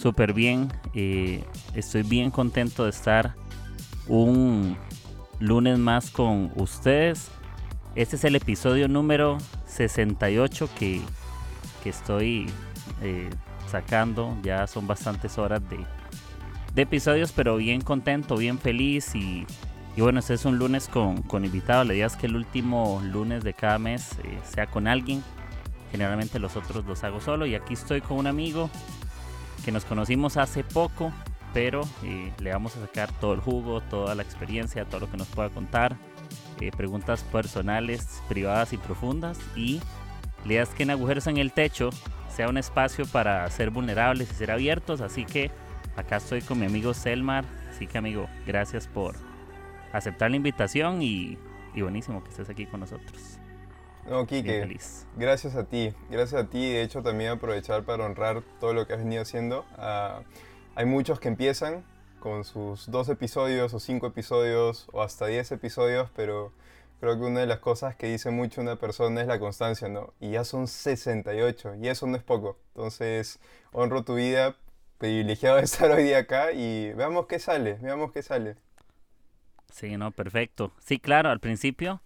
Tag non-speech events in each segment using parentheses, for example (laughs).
súper bien. Estoy bien contento de estar un lunes más con ustedes. Este es el episodio número 68 que, que estoy eh, sacando. Ya son bastantes horas de, de, episodios, pero bien contento, bien feliz. Y, y bueno, este es un lunes con, con invitado. La idea es que el último lunes de cada mes eh, sea con alguien. Generalmente los otros los hago solo. Y aquí estoy con un amigo que nos conocimos hace poco, pero eh, le vamos a sacar todo el jugo, toda la experiencia, todo lo que nos pueda contar, eh, preguntas personales, privadas y profundas y le das que en Agujeros en el Techo sea un espacio para ser vulnerables y ser abiertos, así que acá estoy con mi amigo Selmar, así que amigo, gracias por aceptar la invitación y buenísimo que estés aquí con nosotros. No, Kike, gracias a ti, gracias a ti. De hecho, también aprovechar para honrar todo lo que has venido haciendo. Ah, hay muchos que empiezan con sus dos episodios o cinco episodios o hasta diez episodios, pero creo que una de las cosas que dice mucho una persona es la constancia, ¿no? Y ya son 68 y eso no es poco. Entonces, honro tu vida, privilegiado de (laughs) estar hoy día acá y veamos qué sale, veamos qué sale. Sí, no, perfecto. Sí, claro, al principio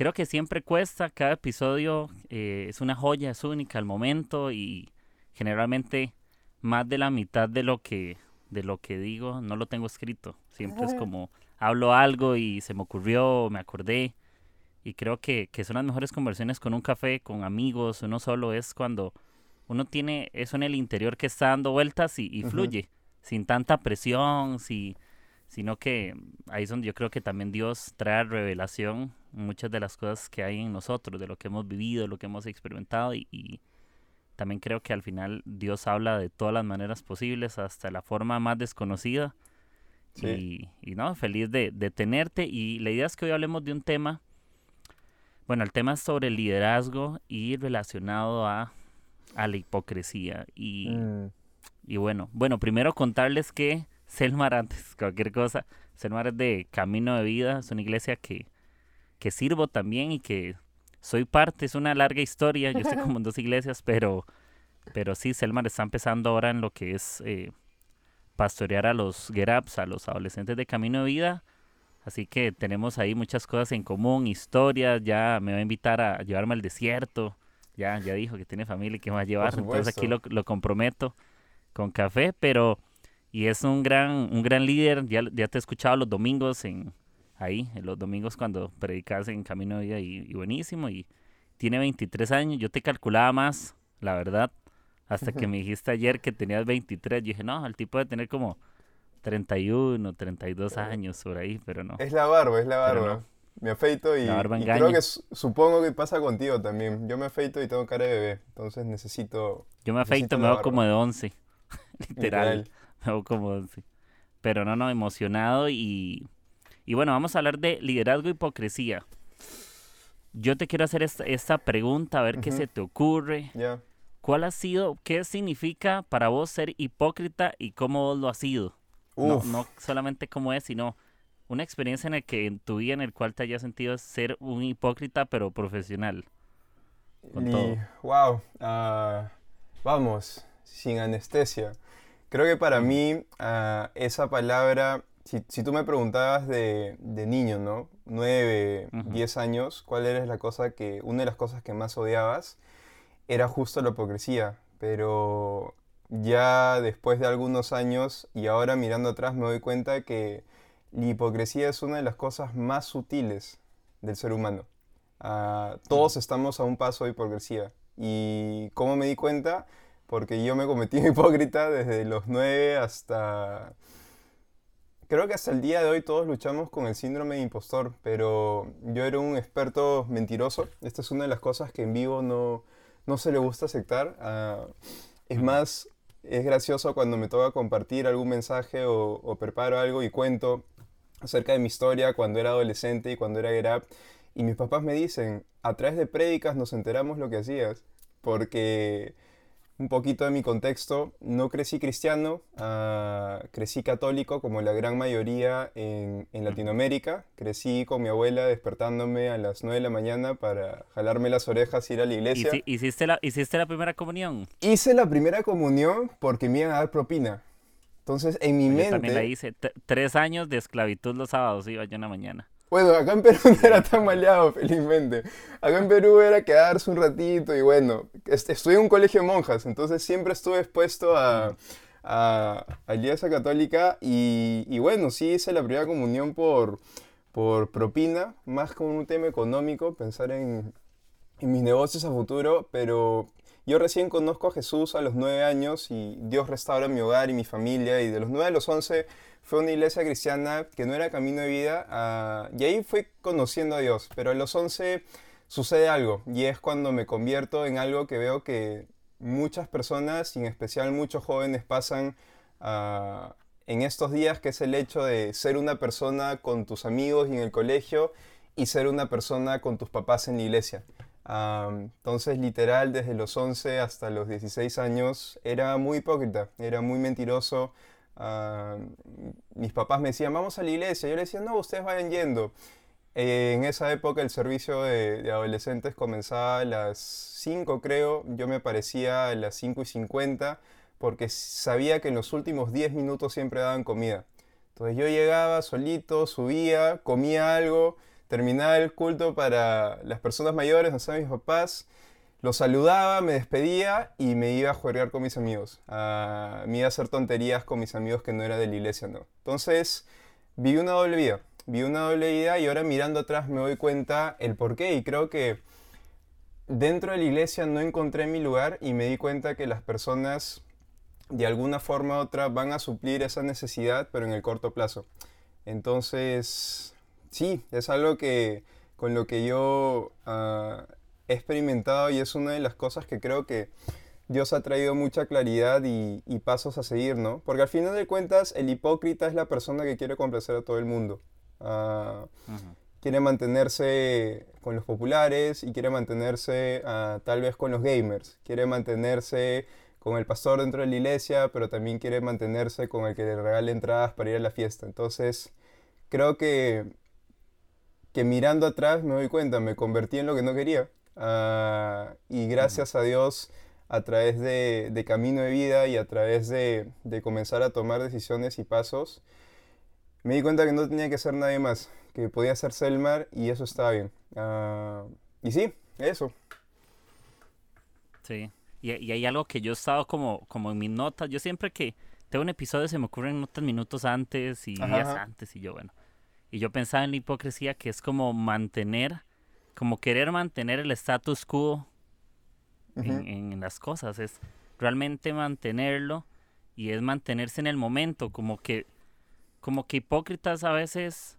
creo que siempre cuesta, cada episodio eh, es una joya, es única al momento y generalmente más de la mitad de lo que de lo que digo no lo tengo escrito. Siempre es como hablo algo y se me ocurrió, me acordé. Y creo que, que son las mejores conversaciones con un café, con amigos, uno solo es cuando uno tiene eso en el interior que está dando vueltas y, fluye, sin tanta presión, si, sino que ahí es donde yo creo que también Dios trae revelación muchas de las cosas que hay en nosotros, de lo que hemos vivido, lo que hemos experimentado y, también creo que al final Dios habla de todas las maneras posibles, hasta la forma más desconocida. Y, no, feliz de, tenerte. Y la idea es que hoy hablemos de un tema. Bueno, el tema es sobre liderazgo y relacionado a, a la hipocresía. Y, mm. y bueno, bueno, primero contarles que Selmar, antes cualquier cosa, Selmar es de Camino de Vida, es una iglesia que, que sirvo también y que soy parte, es una larga historia, yo estoy como en dos iglesias, pero, pero sí, Selmar está empezando ahora en lo que es eh, pastorear a los Geraps, a los adolescentes de Camino de Vida, así que tenemos ahí muchas cosas en común, historias, ya me va a invitar a llevarme al desierto, ya, ya dijo que tiene familia y que va a llevar, entonces aquí lo, lo comprometo con café, pero y es un gran, un gran líder, ya, ya te he escuchado los domingos en, ahí, en los domingos cuando predicas en Camino de Vida y, buenísimo. Y tiene 23 años, yo te calculaba más, la verdad, hasta que me dijiste ayer que tenías 23. Yo dije, no, el tipo de tener como 31, 32 años por ahí, pero no. Es la barba, es la barba. Me afeito y, creo que supongo que pasa contigo también. Yo me afeito y tengo cara de bebé, entonces necesito... Yo me afeito, me veo como de 11, (laughs) literal. Me (laughs) veo como 11. Pero no, no, emocionado y y bueno, vamos a hablar de liderazgo e hipocresía. Yo te quiero hacer esta, pregunta, a ver qué se te ocurre. ¿Cuál ha sido, qué significa para vos ser hipócrita y cómo vos lo has sido? No, no, solamente cómo es, sino una experiencia en la que en tu vida en el cual te hayas sentido ser un hipócrita pero profesional. Wow, ah, vamos, sin anestesia. Creo que para mí ah, esa palabra si, tú me preguntabas de, niño, ¿no? 9, 10 años, ¿cuál era la cosa que, una de las cosas que más odiabas? Era justo la hipocresía, pero ya después de algunos años y ahora mirando atrás me doy cuenta que la hipocresía es una de las cosas más sutiles del ser humano. Ah, todos estamos a un paso de hipocresía. ¿Y cómo me di cuenta? Porque yo me cometí (laughs) hipócrita desde los 9 hasta Creo que hasta el día de hoy todos luchamos con el síndrome de impostor, pero yo era un experto mentiroso. Esta es una de las cosas que en vivo no, no se le gusta aceptar. Ah, es más, es gracioso cuando me toca compartir algún mensaje o, preparo algo y cuento acerca de mi historia cuando era adolescente y cuando era grab. Y mis papás me dicen, a través de prédicas nos enteramos lo que hacías. Porque un poquito de mi contexto, no crecí cristiano, ah, crecí católico como la gran mayoría en, Latinoamérica. Crecí con mi abuela despertándome a las 9 de la mañana para jalarme las orejas y ir a la iglesia. ¿Hiciste la, ¿Hiciste la primera comunión? Hice la primera comunión porque me iban a dar propina. Entonces, en mi mente... Yo también la hice. tres años de esclavitud los sábados iba yo en la mañana. Bueno, acá en Perú (laughs) no era tan maleado, felizmente. Acá en Perú era quedarse un ratito y bueno, estudié en un colegio de monjas, entonces siempre estuve expuesto a, a, a Iglesia Católica y, bueno, sí hice la primera comunión por, por propina, más como un tema económico, pensar en, en mis negocios a futuro, pero yo recién conozco a Jesús a los nueve años y Dios restaura mi hogar y mi familia y de los nueve a los once fue una iglesia cristiana que no era camino de vida y ahí fui conociendo a Dios, pero a los 11 sucede algo y es cuando me convierto en algo que veo que muchas personas, y en especial muchos jóvenes, pasan en estos días, que es el hecho de ser una persona con tus amigos y en el colegio y ser una persona con tus papás en la iglesia. Ah, entonces, literal, desde los 11 hasta los 16 años, era muy hipócrita, era muy mentiroso, Ah, mis papás me decían, vamos a la iglesia. Yo les decía, no, ustedes vayan yendo. Eh, en esa época el servicio de, adolescentes comenzaba a las 5, creo. Yo me parecía a las 5 y 50 porque sabía que en los últimos 10 minutos siempre daban comida. Entonces yo llegaba solito, subía, comía algo, terminaba el culto para las personas mayores, no sé, mis papás lo saludaba, me despedía y me iba a jugar con mis amigos. Uh, me iba a hacer tonterías con mis amigos que no era de la iglesia, no. Entonces, vi una doble vida. Vi una doble vida y ahora mirando atrás me doy cuenta el por qué. Y creo que dentro de la iglesia no encontré mi lugar y me di cuenta que las personas de alguna forma u otra van a suplir esa necesidad, pero en el corto plazo. Entonces, sí, es algo que con lo que yo uh, he experimentado y es una de las cosas que creo que Dios ha traído mucha claridad y, pasos a seguir, ¿no? Porque al final de cuentas el hipócrita es la persona que quiere complacer a todo el mundo. Ah, quiere mantenerse con los populares y quiere mantenerse ah, tal vez con los gamers. Quiere mantenerse con el pastor dentro de la iglesia, pero también quiere mantenerse con el que le regale entradas para ir a la fiesta. Entonces, creo que, que mirando atrás me doy cuenta, me convertí en lo que no quería. Ah, y gracias a Dios, a través de, camino de vida y a través de, comenzar a tomar decisiones y pasos, me di cuenta que no tenía que ser nadie más, que podía ser Selmar y eso estaba bien. Ah, y sí, eso. Sí, y, hay algo que yo he estado como, como en mis notas, yo siempre que tengo un episodio se me ocurren notas minutos antes y días antes y yo, bueno. Y yo pensaba en la hipocresía que es como mantener como querer mantener el status quo en, las cosas, es realmente mantenerlo y es mantenerse en el momento, como que, como que hipócritas a veces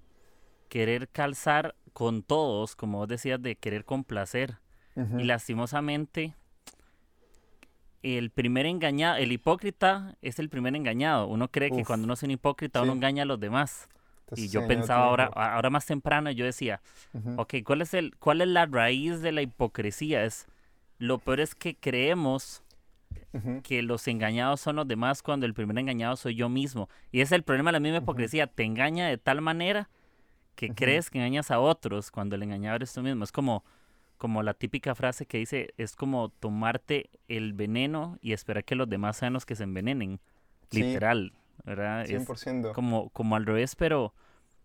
querer calzar con todos, como vos decías, de querer complacer. Y lastimosamente, el primer engañado, el hipócrita es el primer engañado. Uno cree que cuando uno es un hipócrita, uno engaña a los demás y yo pensaba ahora, ahora más temprano, yo decía, ok, ¿cuál es, el, ¿cuál es la raíz de la hipocresía? Es, lo peor es que creemos que los engañados son los demás cuando el primer engañado soy yo mismo. Y es el problema de la misma hipocresía, te engaña de tal manera que crees que engañas a otros cuando el engañado eres tú mismo. Es como, como la típica frase que dice, es como tomarte el veneno y esperar que los demás sean los que se envenenen. Literal. ¿Verdad? 100%. Es como, como al revés, pero,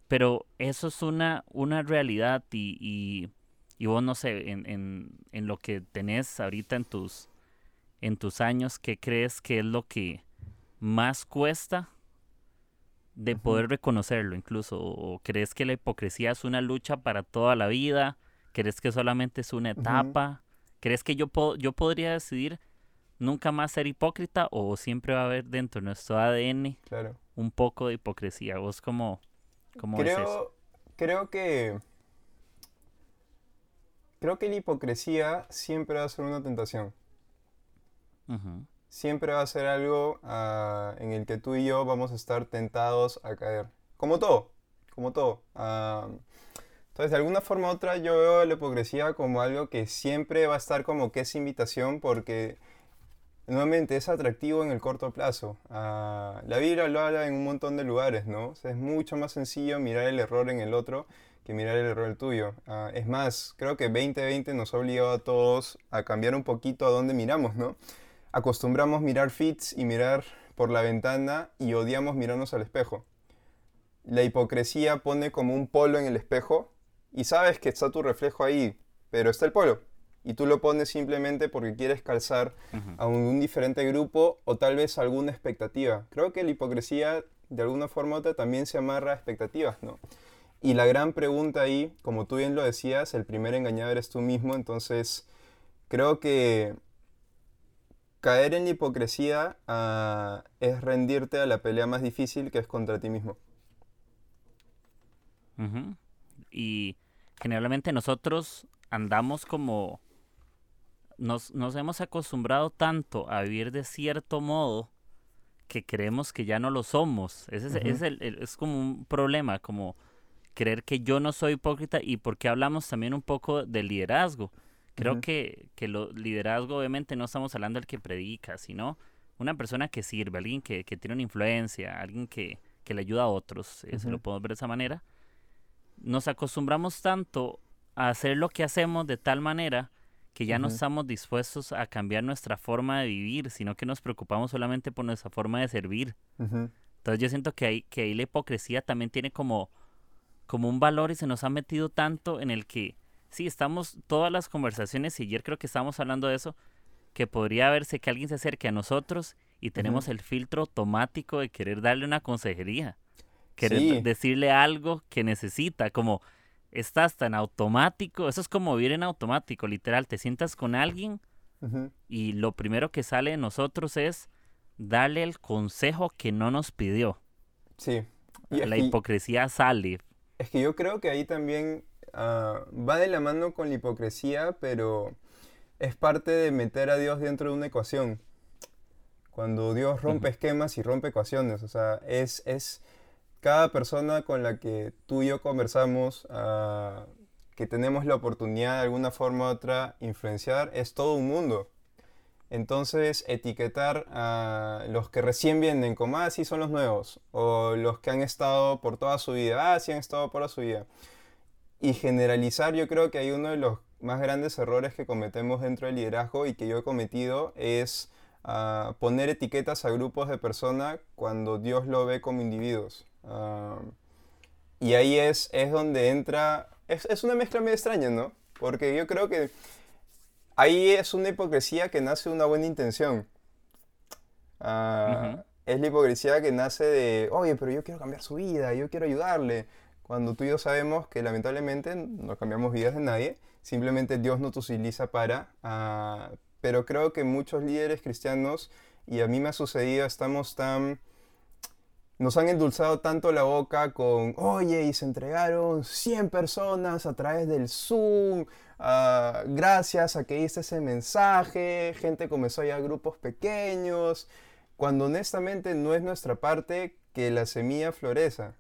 pero eso es una, una realidad y, y, vos no sé, en, en, en, lo que tenés ahorita en tus, en tus años, ¿qué crees que es lo que más cuesta de poder reconocerlo incluso? ¿O crees que la hipocresía es una lucha para toda la vida? ¿Crees que solamente es una etapa? ¿Crees que yo, puedo, yo podría decidir nunca más ser hipócrita o siempre va a haber dentro de nuestro ADN un poco de hipocresía? ¿Vos cómo, cómo creo, eso? Creo que... Creo que la hipocresía siempre va a ser una tentación. siempre va a ser algo ah, en el que tú y yo vamos a estar tentados a caer. Como todo, como todo. Ah, entonces, de alguna forma u otra, yo veo la hipocresía como algo que siempre va a estar como que es invitación porque nuevamente es atractivo en el corto plazo. Ah, la Biblia lo habla en un montón de lugares, ¿no? es mucho más sencillo mirar el error en el otro que mirar el error tuyo. Ah, es más, creo que 2020 nos ha obligado a todos a cambiar un poquito a dónde miramos, ¿no? Acostumbramos mirar feeds y mirar por la ventana y odiamos mirarnos al espejo. La hipocresía pone como un polo en el espejo y sabes que está tu reflejo ahí, pero está el polo y tú lo pones simplemente porque quieres calzar a un, diferente grupo o tal vez alguna expectativa. Creo que la hipocresía de alguna forma u otra también se amarra a expectativas, ¿no? Y la gran pregunta ahí, como tú bien lo decías, el primer engañado eres tú mismo, entonces creo que caer en la hipocresía ah, es rendirte a la pelea más difícil que es contra ti mismo. Y generalmente nosotros andamos como nos, hemos acostumbrado tanto a vivir de cierto modo que creemos que ya no lo somos. Ese es, es, como un problema, como creer que yo no soy hipócrita y porque hablamos también un poco del liderazgo. Creo que, que lo liderazgo obviamente no estamos hablando del que predica, sino una persona que sirve, alguien que, tiene una influencia, alguien que, le ayuda a otros, eh, se lo podemos ver de esa manera. Nos acostumbramos tanto a hacer lo que hacemos de tal manera que ya no estamos dispuestos a cambiar nuestra forma de vivir, sino que nos preocupamos solamente por nuestra forma de servir. Entonces yo siento que ahí, que ahí la hipocresía también tiene como, como un valor y se nos ha metido tanto en el que, sí, estamos todas las conversaciones, y ayer creo que estábamos hablando de eso, que podría verse que alguien se acerque a nosotros y tenemos el filtro automático de querer darle una consejería, querer decirle algo que necesita, como estás tan automático, eso es como vivir en automático, literal, te sientas con alguien y lo primero que sale de nosotros es darle el consejo que no nos pidió. Sí. la hipocresía sale. Es que yo creo que ahí también ah, va de la mano con la hipocresía, pero es parte de meter a Dios dentro de una ecuación. Cuando Dios rompe esquemas y rompe ecuaciones, o sea, es, es, cada persona con la que tú y yo conversamos, ah, que tenemos la oportunidad de alguna forma u otra influenciar, es todo un mundo. Entonces, etiquetar a los que recién vienen como, ah, sí son los nuevos, o los que han estado por toda su vida, ah, sí han estado por toda su vida. Y generalizar, yo creo que hay uno de los más grandes errores que cometemos dentro del liderazgo y que yo he cometido es ah, poner etiquetas a grupos de personas cuando Dios lo ve como individuos. Ah, y ahí es, es donde entra, es, es, una mezcla medio extraña, ¿no? Porque yo creo que ahí es una hipocresía que nace de una buena intención. Ah, es la hipocresía que nace de, oye, pero yo quiero cambiar su vida, yo quiero ayudarle. Cuando tú y yo sabemos que lamentablemente no cambiamos vidas de nadie, simplemente Dios no te utiliza para... Uh, pero creo que muchos líderes cristianos, y a mí me ha sucedido, estamos tan nos han endulzado tanto la boca con, oye, y se entregaron 100 personas a través del Zoom, ah, gracias a que hice ese mensaje, gente comenzó a ir a grupos pequeños, cuando honestamente no es nuestra parte que la semilla floreza.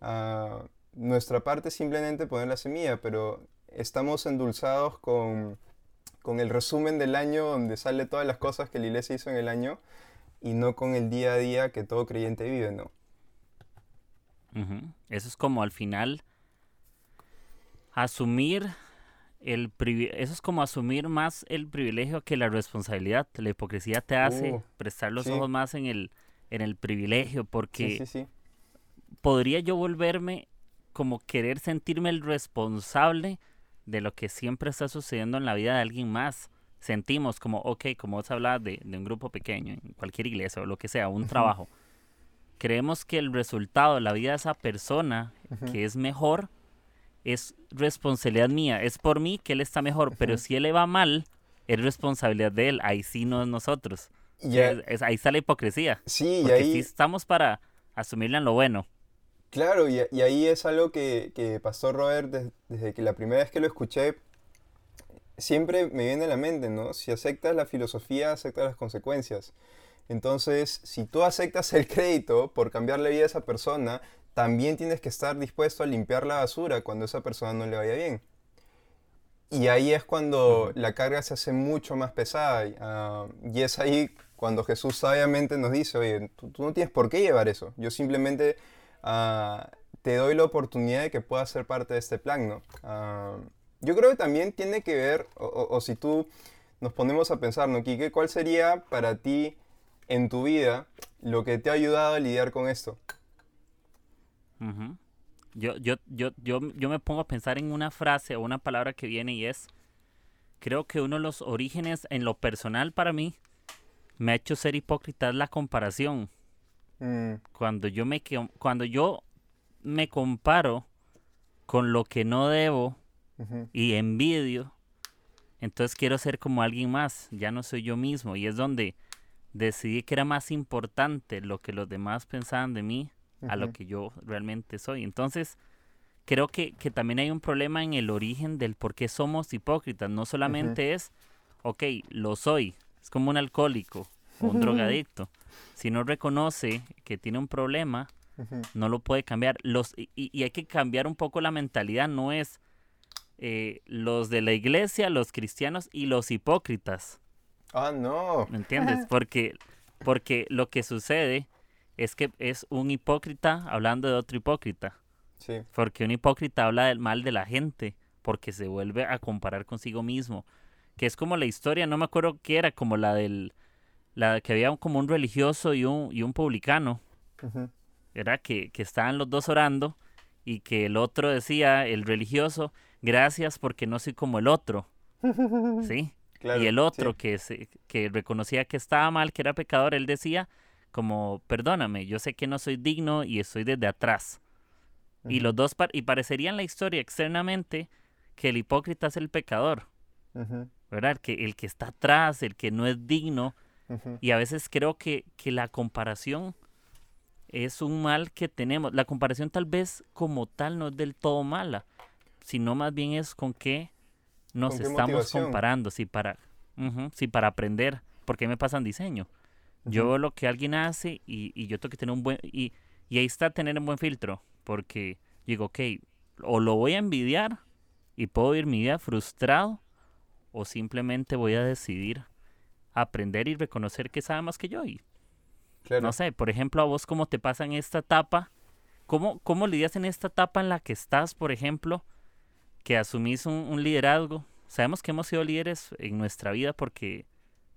Ah, nuestra parte es simplemente poner la semilla, pero estamos endulzados con, con el resumen del año donde sale todas las cosas que la iglesia hizo en el año y no con el día a día que todo creyente vive, ¿no? Eso es como al final asumir el eso es como asumir más el privilegio que la responsabilidad. La hipocresía te hace uh, prestar los ojos más en el, en el privilegio, porque podría yo volverme como querer sentirme el responsable de lo que siempre está sucediendo en la vida de alguien más. Sentimos como, ok, como vos hablabas de, de un grupo pequeño, en cualquier iglesia o lo que sea, un trabajo creemos que el resultado de la vida de esa persona, que es mejor, es responsabilidad mía. Es por mí que él está mejor, pero si él le va mal, es responsabilidad de él. Ahí sí no es nosotros. ahí está la hipocresía. Sí, y ahí... sí estamos para asumirle en lo bueno. Claro, y, ahí es algo que, que Pastor Robert, desde, que la primera vez que lo escuché, siempre me viene a la mente, ¿no? Si aceptas la filosofía, aceptas las consecuencias. Entonces, si tú aceptas el crédito por cambiar la vida de esa persona, también tienes que estar dispuesto a limpiar la basura cuando esa persona no le vaya bien. Y ahí es cuando la carga se hace mucho más pesada. Ah, y es ahí cuando Jesús sabiamente nos dice, oye, tú, no tienes por qué llevar eso. Yo simplemente ah, te doy la oportunidad de que puedas ser parte de este plan, ¿no? Ah, yo creo que también tiene que ver, o, si tú nos ponemos a pensar, ¿no? ¿Cuál sería para ti en tu vida lo que te ha ayudado a lidiar con esto? yo, yo, yo, yo, yo me pongo a pensar en una frase o una palabra que viene y es, creo que uno de los orígenes en lo personal para mí me ha hecho ser hipócrita es la comparación. Mm. Cuando yo me cuando yo me comparo con lo que no debo y envidio, entonces quiero ser como alguien más, ya no soy yo mismo y es donde decidí que era más importante lo que los demás pensaban de mí a lo que yo realmente soy. Entonces, creo que, que, también hay un problema en el origen del por qué somos hipócritas. No solamente es, ok, lo soy, es como un alcohólico o un drogadicto. Si no reconoce que tiene un problema, no lo puede cambiar. Los, y, y, hay que cambiar un poco la mentalidad, no es eh, los de la iglesia, los cristianos y los hipócritas. Ah, no. ¿Me entiendes? Porque, porque lo que sucede es que es un hipócrita hablando de otro hipócrita. Sí. Porque un hipócrita habla del mal de la gente, porque se vuelve a comparar consigo mismo. Que es como la historia, no me acuerdo qué era, como la del, la que había como un religioso y un, y un publicano. Era que, que estaban los dos orando y que el otro decía, el religioso, gracias porque no soy como el otro. (laughs) ¿Sí? Y el otro que, se, que reconocía que estaba mal, que era pecador, él decía, como, perdóname, yo sé que no soy digno y estoy desde atrás. Y los dos, y parecería en la historia externamente que el hipócrita es el pecador, ¿verdad? El que, el que está atrás, el que no es digno. Y a veces creo que, que la comparación es un mal que tenemos. La comparación tal vez como tal no es del todo mala, sino más bien es con qué nos estamos comparando, si para, si para aprender, porque me pasan diseño. Yo veo lo que alguien hace y, y, yo tengo que tener un buen... Y, y ahí está tener un buen filtro, porque digo, ok, o lo voy a envidiar y puedo ir mi vida frustrado, o simplemente voy a decidir aprender y reconocer que sabe más que yo. Y, No sé, por ejemplo, a vos cómo te pasa en esta etapa, ¿cómo, cómo lidias en esta etapa en la que estás, por ejemplo, que asumís un, un liderazgo? Sabemos que hemos sido líderes en nuestra vida porque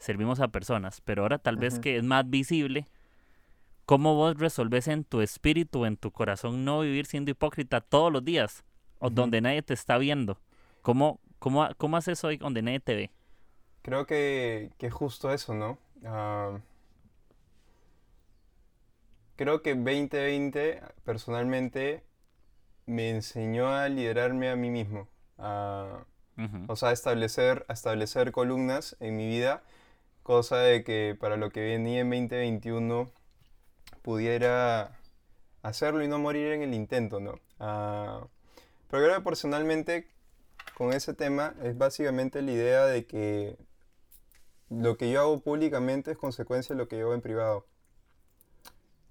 servimos a personas, pero ahora tal vez que es más visible, ¿cómo vos resolves en tu espíritu, en tu corazón, no vivir siendo hipócrita todos los días, o donde nadie te está viendo? ¿Cómo, cómo, cómo haces hoy donde nadie te ve? Creo que, que justo eso, ¿no? Ah, creo que 2020 personalmente me enseñó a liderarme a mí mismo. O sea, establecer, a establecer columnas en mi vida cosa de que para lo que venía en 2021 pudiera hacerlo y no morir en el intento, ¿no? Uh, pero creo que personalmente con ese tema es básicamente la idea de que lo que yo hago públicamente es consecuencia de lo que yo hago en privado.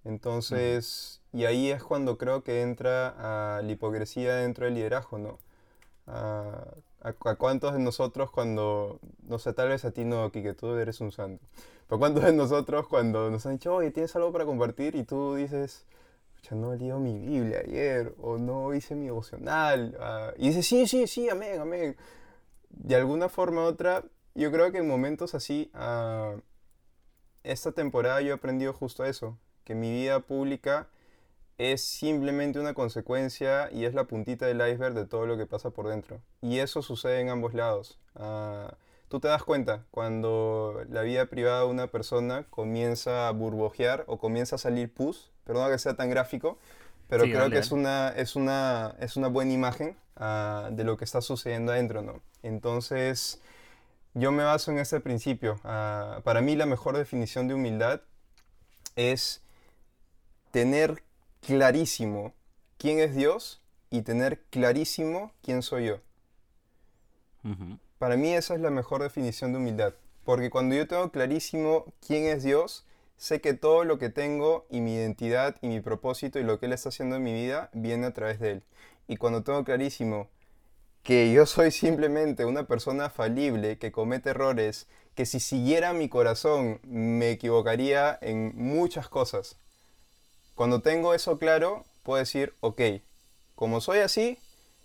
Entonces, y ahí es cuando creo que entra a la hipocresía dentro del liderazgo, ¿no? Uh, ¿A, cuántos de nosotros cuando, no sé, tal vez a ti no, que tú eres un santo, pero cuántos de nosotros cuando nos han dicho, oye, ¿tienes algo para compartir? Y tú dices, ya no leído mi Biblia ayer, o no hice mi devocional, ah", y dices, sí, sí, sí, amén, amén. De alguna forma u otra, yo creo que en momentos así, esta temporada yo he aprendido justo eso, que mi vida pública es simplemente una consecuencia y es la puntita del iceberg de todo lo que pasa por dentro. Y eso sucede en ambos lados. Ah, tú te das cuenta cuando la vida privada de una persona comienza a burbujear o comienza a salir pus, perdón que sea tan gráfico, pero creo que es una, es, una, es una buena imagen ah, de lo que está sucediendo adentro, ¿no? Entonces, yo me baso en ese principio. Ah, para mí la mejor definición de humildad es tener clarísimo quién es Dios y tener clarísimo quién soy yo. Para mí esa es la mejor definición de humildad. Porque cuando yo tengo clarísimo quién es Dios, sé que todo lo que tengo y mi identidad y mi propósito y lo que Él está haciendo en mi vida viene a través de Él. Y cuando tengo clarísimo que yo soy simplemente una persona falible que comete errores, que si siguiera mi corazón me equivocaría en muchas cosas. Cuando tengo eso claro, puedo decir, ok, como soy así,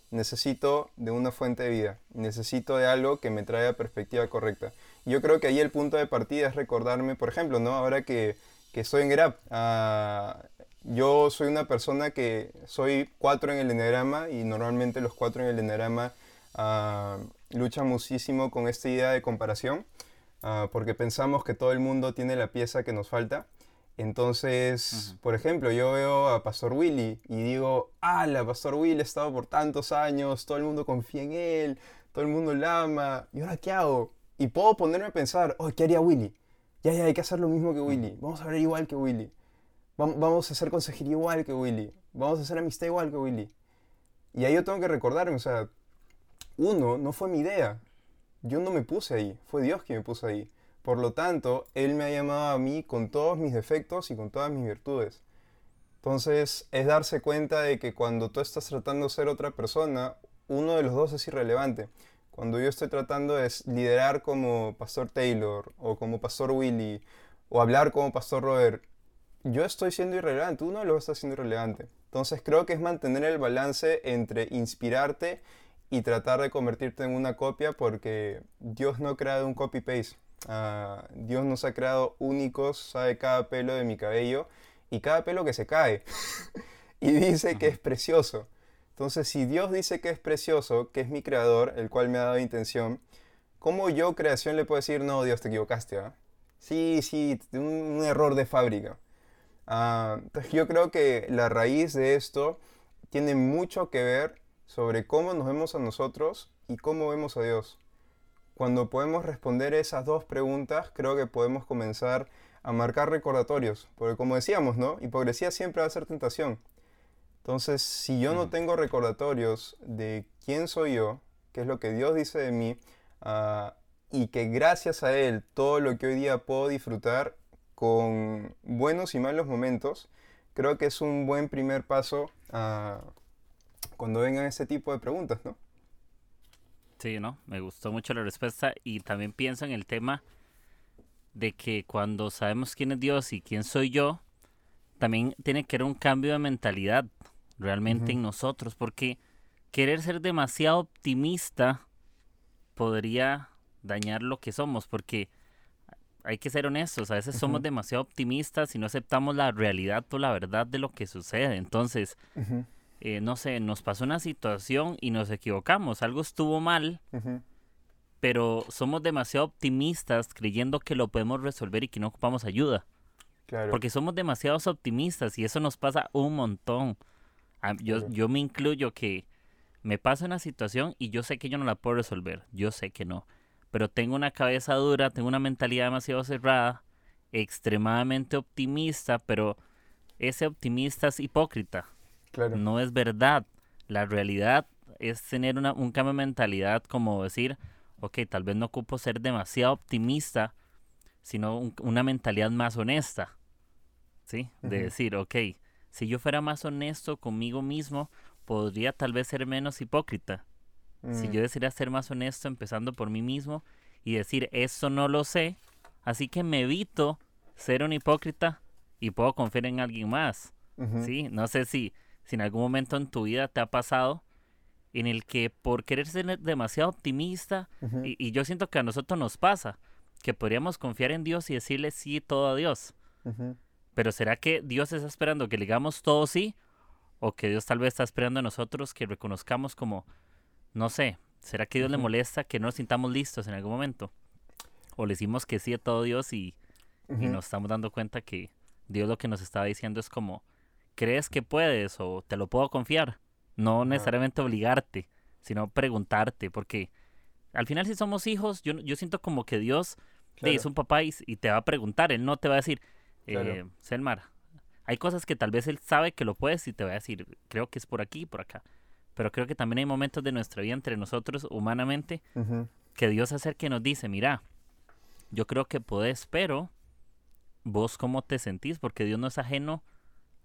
necesito de una fuente de vida, necesito de algo que me traiga perspectiva correcta. Yo creo que ahí el punto de partida es recordarme, por ejemplo, ¿no? ahora que, que estoy en GRAP, ah, yo soy una persona que soy cuatro en el enegrama y normalmente los cuatro en el enegrama uh, luchan muchísimo con esta idea de comparación ah, porque pensamos que todo el mundo tiene la pieza que nos falta. Entonces, por ejemplo, yo veo a Pastor Willy y digo, ah, la Pastor Willy ha estado por tantos años, todo el mundo confía en él, todo el mundo la ama, ¿y ahora qué hago? Y puedo ponerme a pensar, oh, ¿qué haría Willy? Ya, ya, hay que hacer lo mismo que Willy, vamos a hablar igual que Willy vamos a hacer consejería igual que Willy, vamos a hacer amistad igual que Willy. Y ahí yo tengo que recordarme, o sea, uno, no fue mi idea. Yo no me puse ahí, fue Dios quien me puso ahí. Por lo tanto, Él me ha llamado a mí con todos mis defectos y con todas mis virtudes. Entonces, es darse cuenta de que cuando tú estás tratando de ser otra persona, uno de los dos es irrelevante. Cuando yo estoy tratando de liderar como Pastor Taylor o como Pastor Willy o hablar como Pastor Robert, yo estoy siendo irrelevante, uno lo está siendo irrelevante. Entonces creo que es mantener el balance entre inspirarte y tratar de convertirte en una copia porque Dios no ha creado un copy-paste. Ah, Dios nos ha creado únicos, sabe cada pelo de mi cabello y cada pelo que se cae. (laughs) y dice que es precioso. Entonces, si Dios dice que es precioso, que es mi creador, el cual me ha dado intención, ¿cómo yo, creación, le puedo decir, no, Dios, te equivocaste? ¿ah? Sí, sí, un error de fábrica. Ah, yo creo que la raíz de esto tiene mucho que ver sobre cómo nos vemos a nosotros y cómo vemos a Dios. Cuando podemos responder esas dos preguntas, creo que podemos comenzar a marcar recordatorios. Porque como decíamos, ¿no? Hipocresía siempre va a ser tentación. Entonces, si yo no tengo recordatorios de quién soy yo, qué es lo que Dios dice de mí, ah, y que gracias a Él todo lo que hoy día puedo disfrutar con buenos y malos momentos, creo que es un buen primer paso cuando vengan este tipo de preguntas, ¿no? Sí, ¿no? Me gustó mucho la respuesta y también pienso en el tema de que cuando sabemos quién es Dios y quién soy yo, también tiene que haber un cambio de mentalidad realmente en nosotros, porque querer ser demasiado optimista podría dañar lo que somos, porque hay que ser honestos, a veces somos demasiado optimistas y no aceptamos la realidad o la verdad de lo que sucede. Entonces, eh, no sé, nos pasó una situación y nos equivocamos, algo estuvo mal, pero somos demasiado optimistas creyendo que lo podemos resolver y que no ocupamos ayuda. Porque somos demasiados optimistas y eso nos pasa un montón. Yo, yo me incluyo que me pasa una situación y yo sé que yo no la puedo resolver, yo sé que no pero tengo una cabeza dura, tengo una mentalidad demasiado cerrada, extremadamente optimista, pero ese optimista es hipócrita. Claro. No es verdad. La realidad es tener una, un cambio de mentalidad como decir, ok, tal vez no ocupo ser demasiado optimista, sino una mentalidad más honesta. ¿Sí? De decir, ok, si yo fuera más honesto conmigo mismo, podría tal vez ser menos hipócrita. Si yo mm. decidiera ser más honesto empezando por mí mismo y decir, eso no lo sé, así que me evito ser un hipócrita y puedo confiar en alguien más. ¿Sí? No sé si, si en algún momento en tu vida te ha pasado en el que por querer ser demasiado optimista, y, y, yo siento que a nosotros nos pasa, que podríamos confiar en Dios y decirle sí todo a Dios. Pero ¿será que Dios está esperando que le digamos todo sí? ¿O que Dios tal vez está esperando a nosotros que reconozcamos como no sé, ¿será que Dios le molesta que no nos sintamos listos en algún momento? O le decimos que sí a todo Dios y, nos estamos dando cuenta que Dios lo que nos estaba diciendo es como, ¿crees que puedes o te lo puedo confiar? No necesariamente obligarte, sino preguntarte, porque al final si somos hijos, yo, yo siento como que Dios te es un papá y, te va a preguntar, Él no te va a decir, eh, Selmar, hay cosas que tal vez Él sabe que lo puedes y te va a decir, creo que es por aquí y por acá pero creo que también hay momentos de nuestra vida entre nosotros humanamente que Dios hace que nos dice, mira, yo creo que podés, pero vos cómo te sentís, porque Dios no es ajeno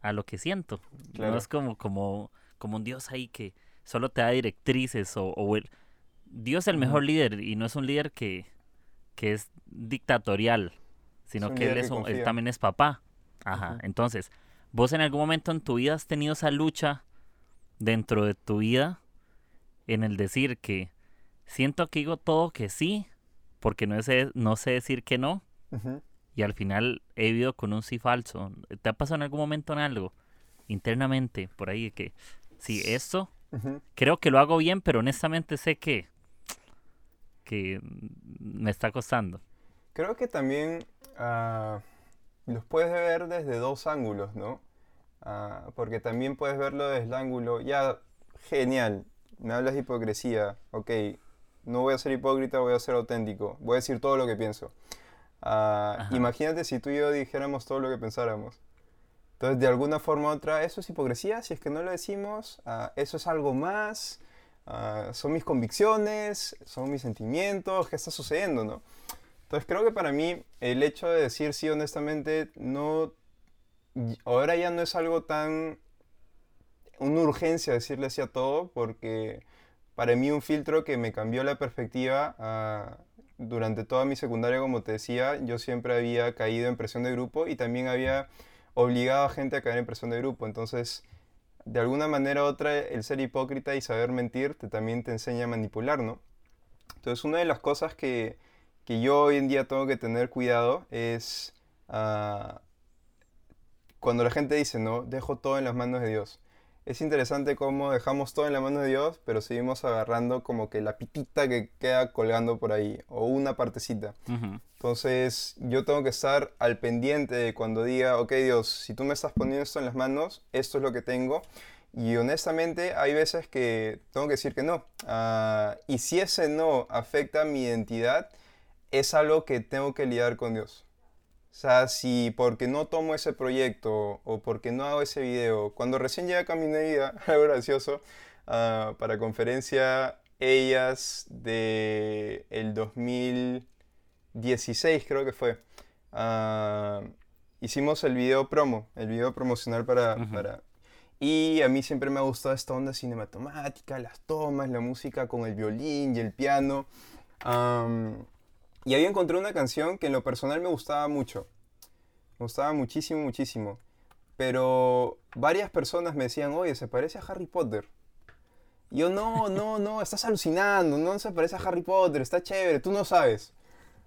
a lo que siento. No es como, como, como un Dios ahí que solo te da directrices o, Dios es el mejor líder y no es un líder que, que es dictatorial, sino que él, es, él también es papá. Ajá. Entonces, vos en algún momento en tu vida has tenido esa lucha dentro de tu vida en el decir que siento que digo todo que sí, porque no sé, no sé decir que no, y al final he vivido con un sí falso. ¿Te ha pasado en algún momento en algo internamente por ahí que sí, esto creo que lo hago bien, pero honestamente sé que, que me está costando? Creo que también uh, los puedes ver desde dos ángulos, ¿no? Ah, porque también puedes verlo desde el ángulo, ya, genial, me hablas de hipocresía, ok, no voy a ser hipócrita, voy a ser auténtico, voy a decir todo lo que pienso. Ah, imagínate si tú y yo dijéramos todo lo que pensáramos. Entonces, de alguna forma u otra, eso es hipocresía, si es que no lo decimos, ah, eso es algo más, son mis convicciones, son mis sentimientos, ¿qué está sucediendo, no? Entonces, creo que para mí el hecho de decir sí honestamente no ahora ya no es algo tan una urgencia decirle sí a todo, porque para mí un filtro que me cambió la perspectiva durante toda mi secundaria, como te decía, yo siempre había caído en presión de grupo y también había obligado a gente a caer en presión de grupo. Entonces, de alguna manera u otra, el ser hipócrita y saber mentir te, también te enseña a manipular, ¿no? Entonces, una de las cosas que, que yo hoy en día tengo que tener cuidado es uh, cuando la gente dice, no, dejo todo en las manos de Dios. Es interesante cómo dejamos todo en las manos de Dios, pero seguimos agarrando como que la pitita que queda colgando por ahí, o una partecita. Entonces, yo tengo que estar al pendiente de cuando diga, ok Dios, si tú me estás poniendo esto en las manos, esto es lo que tengo. Y honestamente, hay veces que tengo que decir que no. Ah, y si ese no afecta mi identidad, es algo que tengo que lidiar con Dios. O sea, si porque no tomo ese proyecto o porque no hago ese video, cuando recién llega a Camino de Vida, (laughs) algo gracioso, uh, para conferencia ellas de el 2016 creo que fue, uh, hicimos el video promo, el video promocional para, para... Y a mí siempre me ha gustado esta onda cinematográfica, las tomas, la música con el violín y el piano. Um, y ahí encontré una canción que en lo personal me gustaba mucho. Me gustaba muchísimo, muchísimo. Pero varias personas me decían, oye, se parece a Harry Potter. Y yo, no, no, no, estás alucinando, no se parece a Harry Potter, está chévere, tú no sabes.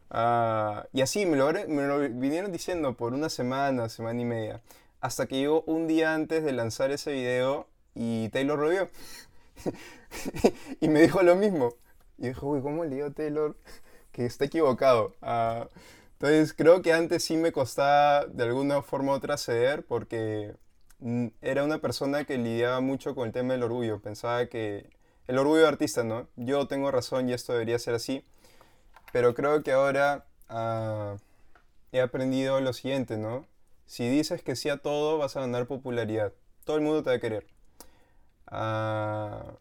Ah, y así me lo, me lo vinieron diciendo por una semana, semana y media. Hasta que llegó un día antes de lanzar ese video y Taylor lo vio. (laughs) y me dijo lo mismo. Y dijo, uy, ¿cómo le dio Taylor? Que está equivocado. Ah, entonces creo que antes sí me costaba de alguna forma u otra ceder porque mm, era una persona que lidiaba mucho con el tema del orgullo. Pensaba que el orgullo de artista, ¿no? Yo tengo razón y esto debería ser así. Pero creo que ahora ah, he aprendido lo siguiente, ¿no? Si dices que sí a todo, vas a ganar popularidad. Todo el mundo te va a querer. Ah,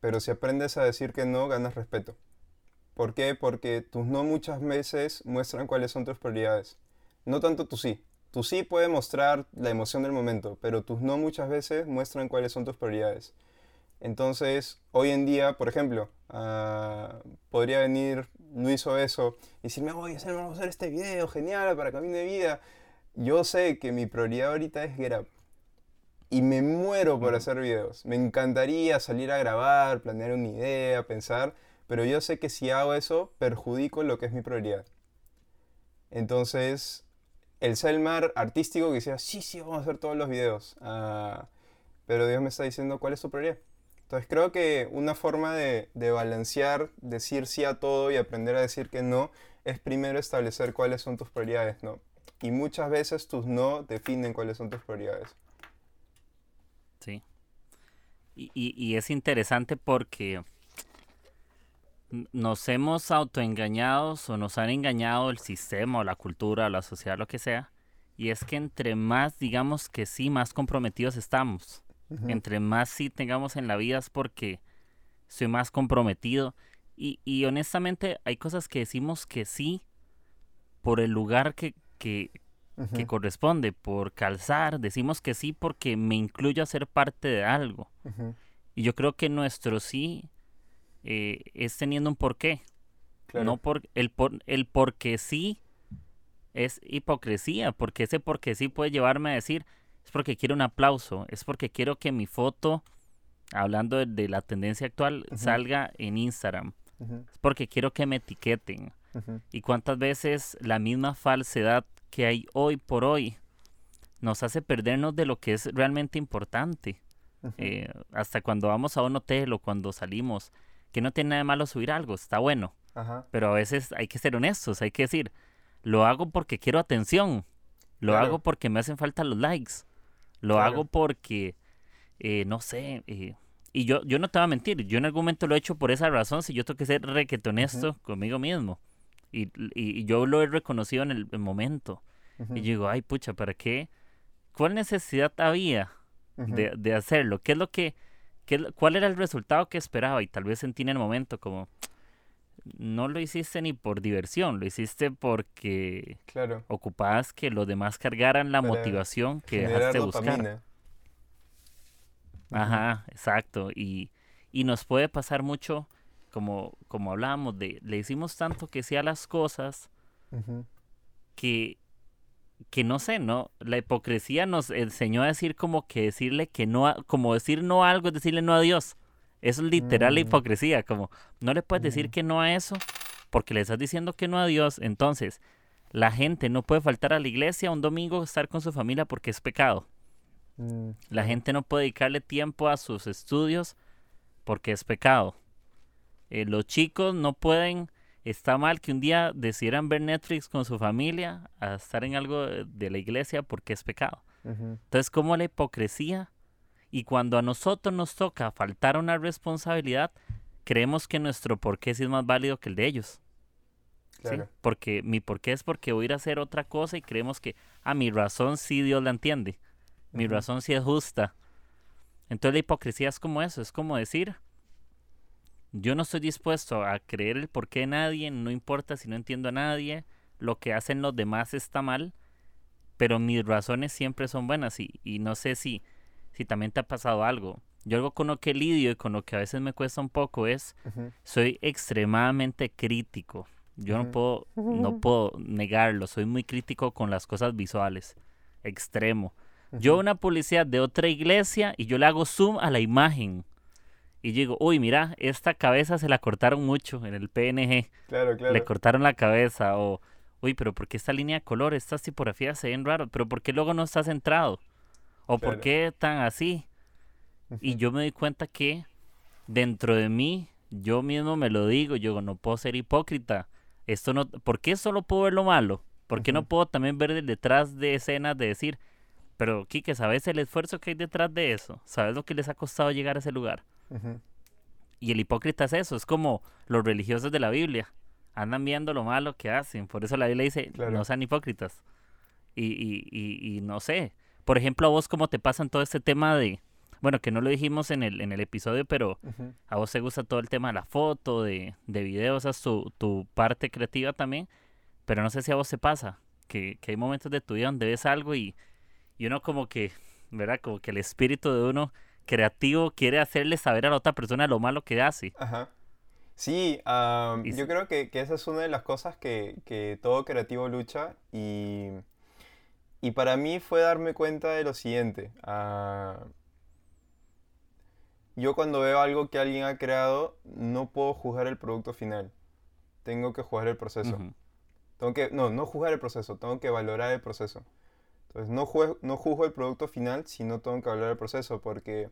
pero si aprendes a decir que no, ganas respeto. ¿Por qué? Porque tus no muchas veces muestran cuáles son tus prioridades. No tanto tu sí. Tu sí puede mostrar la emoción del momento, pero tus no muchas veces muestran cuáles son tus prioridades. Entonces, hoy en día, por ejemplo, ah, podría venir Luis o eso y decirme, oye, vamos a hacer este video genial para Camino de Vida. Yo sé que mi prioridad ahorita es Up. Y me muero por hacer videos. Me encantaría salir a grabar, planear una idea, pensar, pero yo sé que si hago eso, perjudico lo que es mi prioridad. Entonces, el Selmar artístico que decía, sí, sí, vamos a hacer todos los videos. Ah, pero Dios me está diciendo cuál es su prioridad. Entonces creo que una forma de, de, balancear, decir sí a todo y aprender a decir que no, es primero establecer cuáles son tus prioridades, ¿no? Y muchas veces tus no definen cuáles son tus prioridades. Sí. Y, y, y es interesante porque nos hemos autoengañado o nos han engañado el sistema o la cultura o la sociedad, lo que sea. Y es que entre más digamos que sí, más comprometidos estamos. Entre más sí tengamos en la vida es porque soy más comprometido. Y, y honestamente hay cosas que decimos que sí por el lugar que, que, que corresponde, por calzar. Decimos que sí porque me incluyo a ser parte de algo. Y yo creo que nuestro sí eh, es teniendo un porqué. No por el, por el porque sí es hipocresía, porque ese porque sí puede llevarme a decir, es porque quiero un aplauso, es porque quiero que mi foto, hablando de, la tendencia actual, salga en Instagram, es porque quiero que me etiqueten. Y cuántas veces la misma falsedad que hay hoy por hoy nos hace perdernos de lo que es realmente importante. Eh, hasta cuando vamos a un hotel o cuando salimos, que no tiene nada de malo subir algo, está bueno. Pero a veces hay que ser honestos, hay que decir, lo hago porque quiero atención, lo hago porque me hacen falta los likes, lo hago porque, eh, no sé, eh, y yo, yo no te voy a mentir, yo en algún momento lo he hecho por esa razón, si yo tengo que ser requete honesto conmigo mismo. Y, y, yo lo he reconocido en el, momento. Y yo digo, ay, pucha, ¿para qué? ¿Cuál necesidad había de, de, hacerlo? ¿Qué es lo que, qué, cuál era el resultado que esperaba? Y tal vez sentí en el momento como, no lo hiciste ni por diversión, lo hiciste porque claro. ocupabas que los demás cargaran la motivación que dejaste buscar. Ajá, exacto. Y, y nos puede pasar mucho, como, como hablábamos, de le hicimos tanto que sea las cosas que, que no sé, ¿no? La hipocresía nos enseñó a decir como que decirle que no, como decir no a algo es decirle no a Dios. Eso es literal la mm. hipocresía, como no le puedes decir mm. que no a eso porque le estás diciendo que no a Dios. Entonces, la gente no puede faltar a la iglesia un domingo estar con su familia porque es pecado. Mm, la gente no puede dedicarle tiempo a sus estudios porque es pecado. Eh, los chicos no pueden, está mal que un día decidieran ver Netflix con su familia a estar en algo de la iglesia porque es pecado. Entonces, como la hipocresía y cuando a nosotros nos toca faltar una responsabilidad, creemos que nuestro porqué sí es más válido que el de ellos. Claro. Porque mi porqué es porque voy a ir a hacer otra cosa y creemos que, a ah, mi razón sí Dios la entiende. Mi razón sí es justa. Entonces la hipocresía es como eso, es como decir, yo no estoy dispuesto a creer el porqué de nadie, no importa si no entiendo a nadie, lo que hacen los demás está mal, pero mis razones siempre son buenas y, y no sé si si también te ha pasado algo. Yo algo con lo que lidio y con lo que a veces me cuesta un poco es, soy extremadamente crítico. Yo no puedo, no (laughs) puedo negarlo, soy muy crítico con las cosas visuales, extremo. Yo una publicidad de otra iglesia y yo le hago zoom a la imagen y digo, uy, mira, esta cabeza se la cortaron mucho en el PNG. Claro, claro. Le cortaron la cabeza o, uy, pero ¿por qué esta línea de color, estas tipografías se ven raro? Pero ¿por qué luego no está centrado? ¿O por qué tan así? Y yo me doy cuenta que dentro de mí, yo mismo me lo digo, yo no puedo ser hipócrita. Esto no, ¿Por qué solo puedo ver lo malo? ¿Por qué no puedo también ver detrás de escenas de decir, pero Kike, ¿sabes el esfuerzo que hay detrás de eso? ¿Sabes lo que les ha costado llegar a ese lugar? Y el hipócrita es eso, es como los religiosos de la Biblia. Andan viendo lo malo que hacen. Por eso la Biblia dice, no sean hipócritas. Y, y, y, y no sé, por ejemplo, a vos, ¿cómo te pasan todo este tema de, bueno, que no lo dijimos en el, en el episodio, pero a vos te gusta todo el tema de la foto, de, de videos, o sea, tu, parte creativa también, pero no sé si a vos te pasa, que, hay momentos de tu vida donde ves algo y, y uno como que, ¿verdad? Como que el espíritu de uno creativo quiere hacerle saber a la otra persona lo malo que hace. Ajá. Sí, yo creo que, que, esa es una de las cosas que, que todo creativo lucha y y para mí fue darme cuenta de lo siguiente. Ah, yo cuando veo algo que alguien ha creado, no puedo juzgar el producto final. Tengo que juzgar el proceso. tengo que, no, no juzgar el proceso, tengo que valorar el proceso. Entonces, no, no juzgo el producto final, sino tengo que valorar el proceso, porque,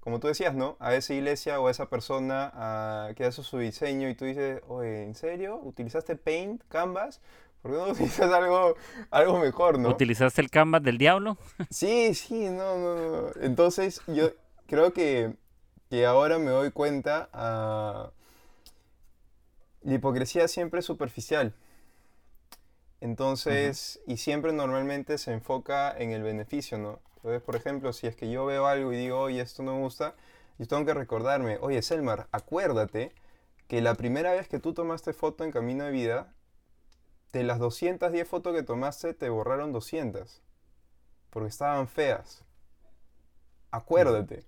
como tú decías, ¿no? A esa iglesia o a esa persona que hace su diseño y tú dices, oye, ¿en serio? ¿Utilizaste Paint, Canvas? ¿Por qué no (laughs) utilizas algo, algo mejor, no? ¿Utilizaste el canvas del diablo? (laughs) Sí, sí, no, no, no. Entonces, yo creo que, que ahora me doy cuenta a... Ah, la hipocresía siempre es superficial. Entonces, y siempre normalmente se enfoca en el beneficio, ¿no? Entonces, por ejemplo, si es que yo veo algo y digo, oye, esto no me gusta, yo tengo que recordarme, oye, Selmar, acuérdate que la primera vez que tú tomaste foto en Camino de Vida, de las 210 fotos que tomaste, te borraron 200, porque estaban feas. Acuérdate.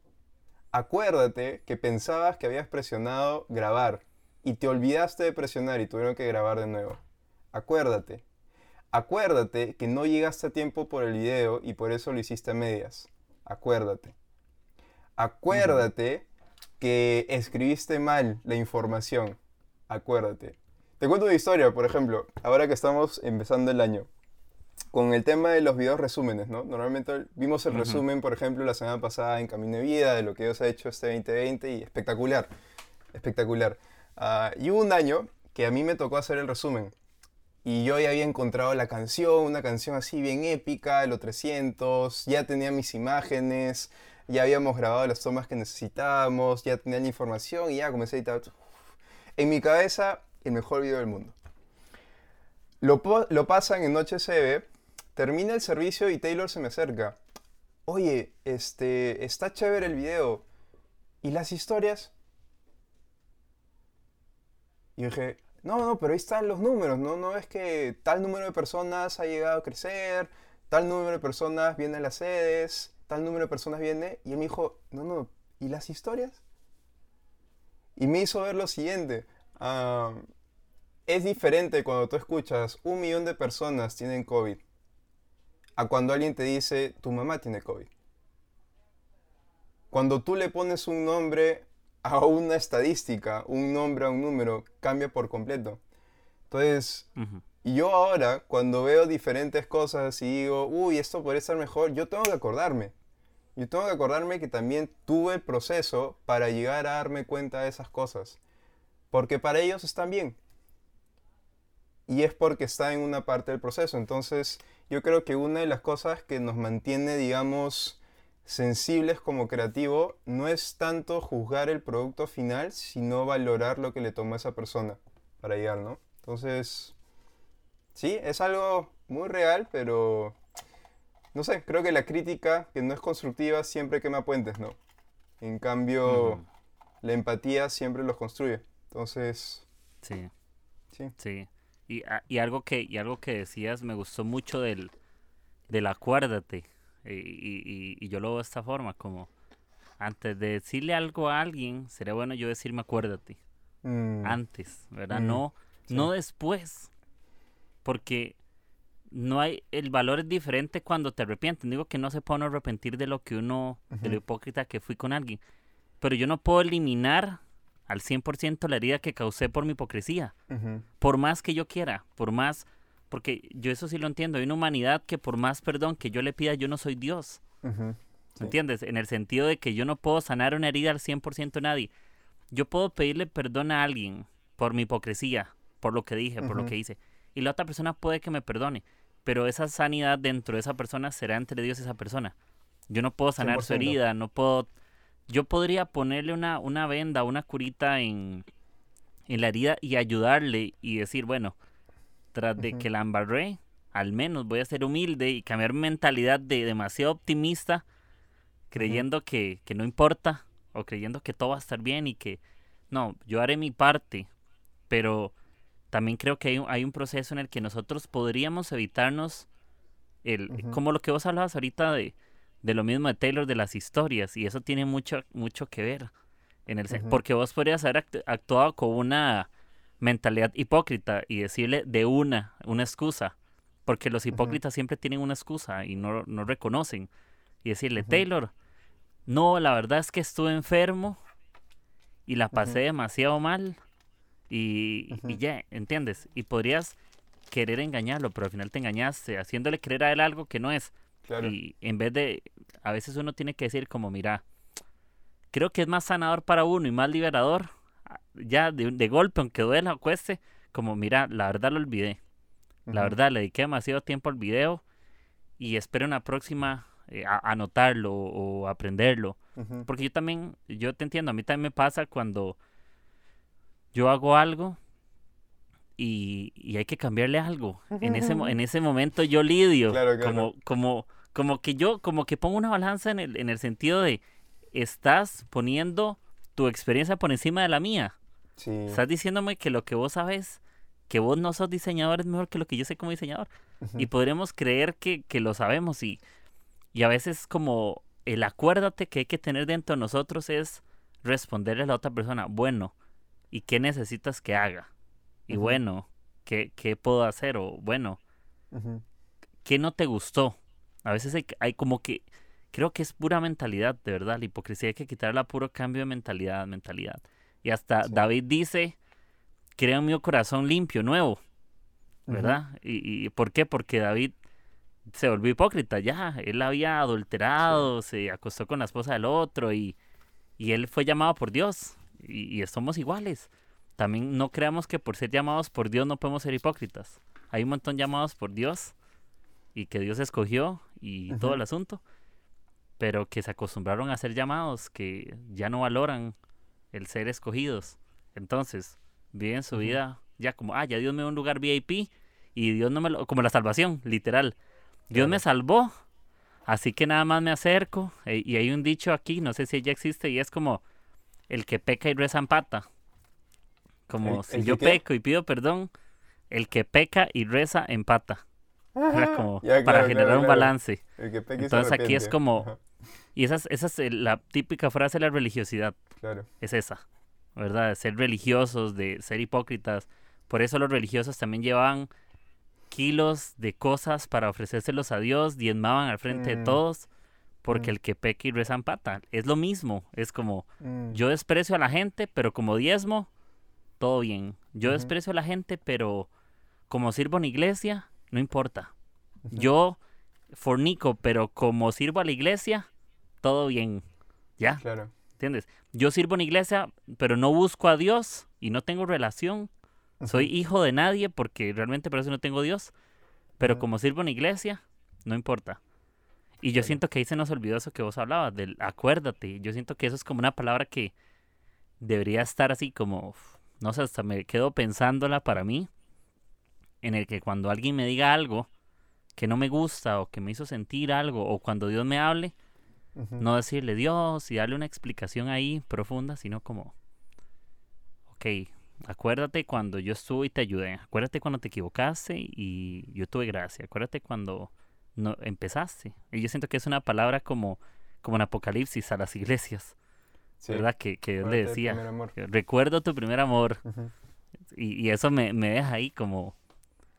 Acuérdate que pensabas que habías presionado grabar y te olvidaste de presionar y tuvieron que grabar de nuevo. Acuérdate. Acuérdate que no llegaste a tiempo por el video y por eso lo hiciste a medias. Acuérdate. Acuérdate que escribiste mal la información. Acuérdate. Te cuento una historia, por ejemplo, ahora que estamos empezando el año. Con el tema de los videos resúmenes, ¿no? Normalmente vimos el resumen, por ejemplo, la semana pasada en Camino de Vida, de lo que Dios ha hecho este 2020 y espectacular, espectacular. Ah, y hubo un año que a mí me tocó hacer el resumen y yo ya había encontrado la canción, una canción así bien épica, lo 300, ya tenía mis imágenes, ya habíamos grabado las tomas que necesitábamos, ya tenía la información y ya comencé a editar. En mi cabeza, el mejor video del mundo. Lo, lo pasan en Noche CB, termina el servicio y Taylor se me acerca. Oye, este, está chévere el video. ¿Y las historias? Y dije, no, no, pero ahí están los números, ¿no? No es que tal número de personas ha llegado a crecer, tal número de personas viene a las sedes, tal número de personas viene. Y él me dijo, no, no, ¿y las historias? Y me hizo ver lo siguiente. Ah, es diferente cuando tú escuchas un millón de personas tienen COVID a cuando alguien te dice tu mamá tiene COVID. Cuando tú le pones un nombre a una estadística, un nombre a un número, cambia por completo. Entonces, yo ahora, cuando veo diferentes cosas y digo, uy, esto podría estar mejor, yo tengo que acordarme. Yo tengo que acordarme que también tuve el proceso para llegar a darme cuenta de esas cosas. Porque para ellos están bien. Y es porque está en una parte del proceso. Entonces, yo creo que una de las cosas que nos mantiene, digamos, sensibles como creativo no es tanto juzgar el producto final, sino valorar lo que le tomó a esa persona para llegar, ¿no? Entonces, sí, es algo muy real, pero no sé, creo que la crítica que no es constructiva siempre quema puentes, ¿no? En cambio, la empatía siempre los construye. Entonces, sí. Sí. Sí. Y, ah, y, algo que y algo que decías me gustó mucho del del acuérdate y, y, yo lo veo de esta forma, como antes de decirle algo a alguien, sería bueno yo decirme acuérdate. Mm. Antes, ¿verdad? Mm. No, no después. Porque no hay, el valor es diferente cuando te arrepientes. Digo que no se puede arrepentir de lo que uno, de lo hipócrita que fui con alguien. Pero yo no puedo eliminar al 100% la herida que causé por mi hipocresía. Por más que yo quiera, por más porque yo eso sí lo entiendo. Hay una humanidad que por más perdón que yo le pida, yo no soy Dios. ¿Entiendes? En el sentido de que yo no puedo sanar una herida al 100% a nadie. Yo puedo pedirle perdón a alguien por mi hipocresía, por lo que dije, por lo que hice. Y la otra persona puede que me perdone. Pero esa sanidad dentro de esa persona será entre Dios y esa persona. Yo no puedo sanar su herida, no puedo... Yo podría ponerle una, una venda, una curita en, en la herida y ayudarle y decir, bueno, tras de que la embarré, al menos voy a ser humilde y cambiar mi mentalidad de demasiado optimista, creyendo que, que, no importa o creyendo que todo va a estar bien y que no, yo haré mi parte, pero también creo que hay un, hay un proceso en el que nosotros podríamos evitarnos el, como lo que vos hablabas ahorita de, de lo mismo de Taylor de las historias y eso tiene mucho, mucho que ver. En el, Porque vos podrías haber actuado con una mentalidad hipócrita y decirle de una, una excusa, porque los hipócritas siempre tienen una excusa y no, no reconocen. Y decirle, Taylor, no, la verdad es que estuve enfermo y la pasé demasiado mal y, y, ya, ¿entiendes? Y podrías querer engañarlo, pero al final te engañaste, haciéndole creer a él algo que no es. Y en vez de, a veces uno tiene que decir como, mira, creo que es más sanador para uno y más liberador ya de, de golpe, aunque duela o cueste, como mira, la verdad lo olvidé. La verdad, le dediqué demasiado tiempo al video y espero una próxima eh, anotarlo o aprenderlo. Porque yo también, yo te entiendo, a mí también me pasa cuando yo hago algo y, y hay que cambiarle algo. En ese, en (laughs) ese momento yo lidio, como, como, Como que yo, como que pongo una balanza en el, en el sentido de, estás poniendo tu experiencia por encima de la mía. Sí. Estás diciéndome que lo que vos sabes, que vos no sos diseñador, es mejor que lo que yo sé como diseñador. Y podríamos creer que, que lo sabemos y, y a veces como el acuérdate que hay que tener dentro de nosotros es responderle a la otra persona, bueno, ¿y qué necesitas que haga? Y bueno, ¿qué, ¿qué puedo hacer? O bueno, Ujú. ¿qué no te gustó? A veces hay, hay como que, creo que es pura mentalidad, de verdad, la hipocresía hay que quitarla a puro cambio de mentalidad, mentalidad. Y hasta Sí. David dice, crea un mío corazón limpio, nuevo. ¿verdad? y, y ¿por qué? Porque David se volvió hipócrita, ya, él había adulterado, se acostó con la esposa del otro y, y él fue llamado por Dios y, y somos iguales. También no creamos que por ser llamados por Dios no podemos ser hipócritas. Hay un montón llamados por Dios y que Dios escogió y todo el asunto, pero que se acostumbraron a ser llamados, que ya no valoran el ser escogidos. Entonces, viven su vida ya como, ah, ya Dios me dio un lugar VIP y Dios no me lo, como la salvación, literal. Dios me salvó, así que nada más me acerco. e- y hay un dicho aquí, no sé si ya existe, y es como, el que peca y reza empata. Como ¿El- si el que yo qué? peco y pido perdón, el que peca y reza empata. (laughs) Era como Ya, para generar claro, un balance. Que Entonces aquí es como- Ajá, Y esa es, esa es el- la típica frase de la religiosidad, Claro. es esa, ¿verdad? De ser religiosos, de ser hipócritas. Por eso los religiosos también llevaban kilos de cosas para ofrecérselos a Dios, diezmaban al frente de Mm. todos, porque Mm. el que peca y reza empata. Es lo mismo, es como, Mm. yo desprecio a la gente, pero como diezmo, todo bien. Yo desprecio a la gente, pero como sirvo en iglesia, no importa. Yo fornico, pero como sirvo a la iglesia, todo bien. ¿Ya? Claro. ¿Entiendes? Yo sirvo en iglesia, pero no busco a Dios y no tengo relación. Soy hijo de nadie porque realmente por eso no tengo Dios. Pero como sirvo en iglesia, no importa. Y yo Claro. siento que ahí se nos olvidó eso que vos hablabas, del acuérdate. Yo siento que eso es como una palabra que debería estar así como, no sé, hasta me quedo pensándola para mí, en el que cuando alguien me diga algo que no me gusta o que me hizo sentir algo, o cuando Dios me hable, No decirle Dios y darle una explicación ahí profunda, sino como, ok, acuérdate cuando yo estuve y te ayudé, acuérdate cuando te equivocaste y yo tuve gracia, acuérdate cuando no empezaste. Y yo siento que es una palabra como, como en Apocalipsis a las (laughs) iglesias, Sí. ¿verdad? Que, que Dios le decía, que recuerdo tu primer amor. Y, y eso me, me deja ahí como,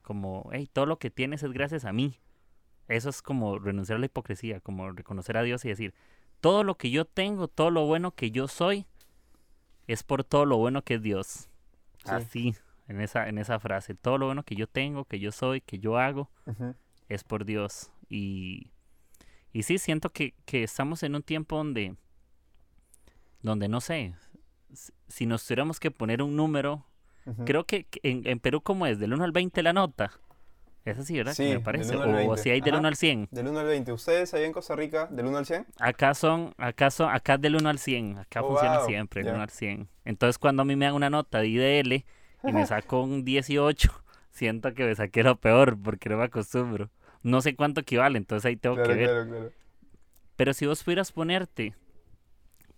como, hey, todo lo que tienes es gracias a mí. Eso es como renunciar a la hipocresía, como reconocer a Dios y decir, todo lo que yo tengo, todo lo bueno que yo soy, es por todo lo bueno que es Dios. Sí. Así, en esa, en esa frase, todo lo bueno que yo tengo, que yo soy, que yo hago, es por Dios. Y, y sí, siento que, que estamos en un tiempo donde, donde no sé, si- nos tuviéramos que poner un número. Creo que que en, en Perú, como es? ¿Del 1 al 20 la nota? Es así, ¿verdad? Sí, me del parece. 1 al O 20. si hay del Ajá. 1 al 100. Del 1 al 20. ¿Ustedes ahí en Costa Rica, del 1 al 100? Acá son, acá son, acá es del 1 al 100. Acá Oh, funciona wow, siempre, el ya. 1 al 100. Entonces, cuando a mí me dan una nota de IDL y me (laughs) saco un 18, (laughs) siento que me saqué lo peor porque no me acostumbro. No sé cuánto equivale, entonces ahí tengo Claro, que ver. claro, claro. Pero si vos pudieras ponerte,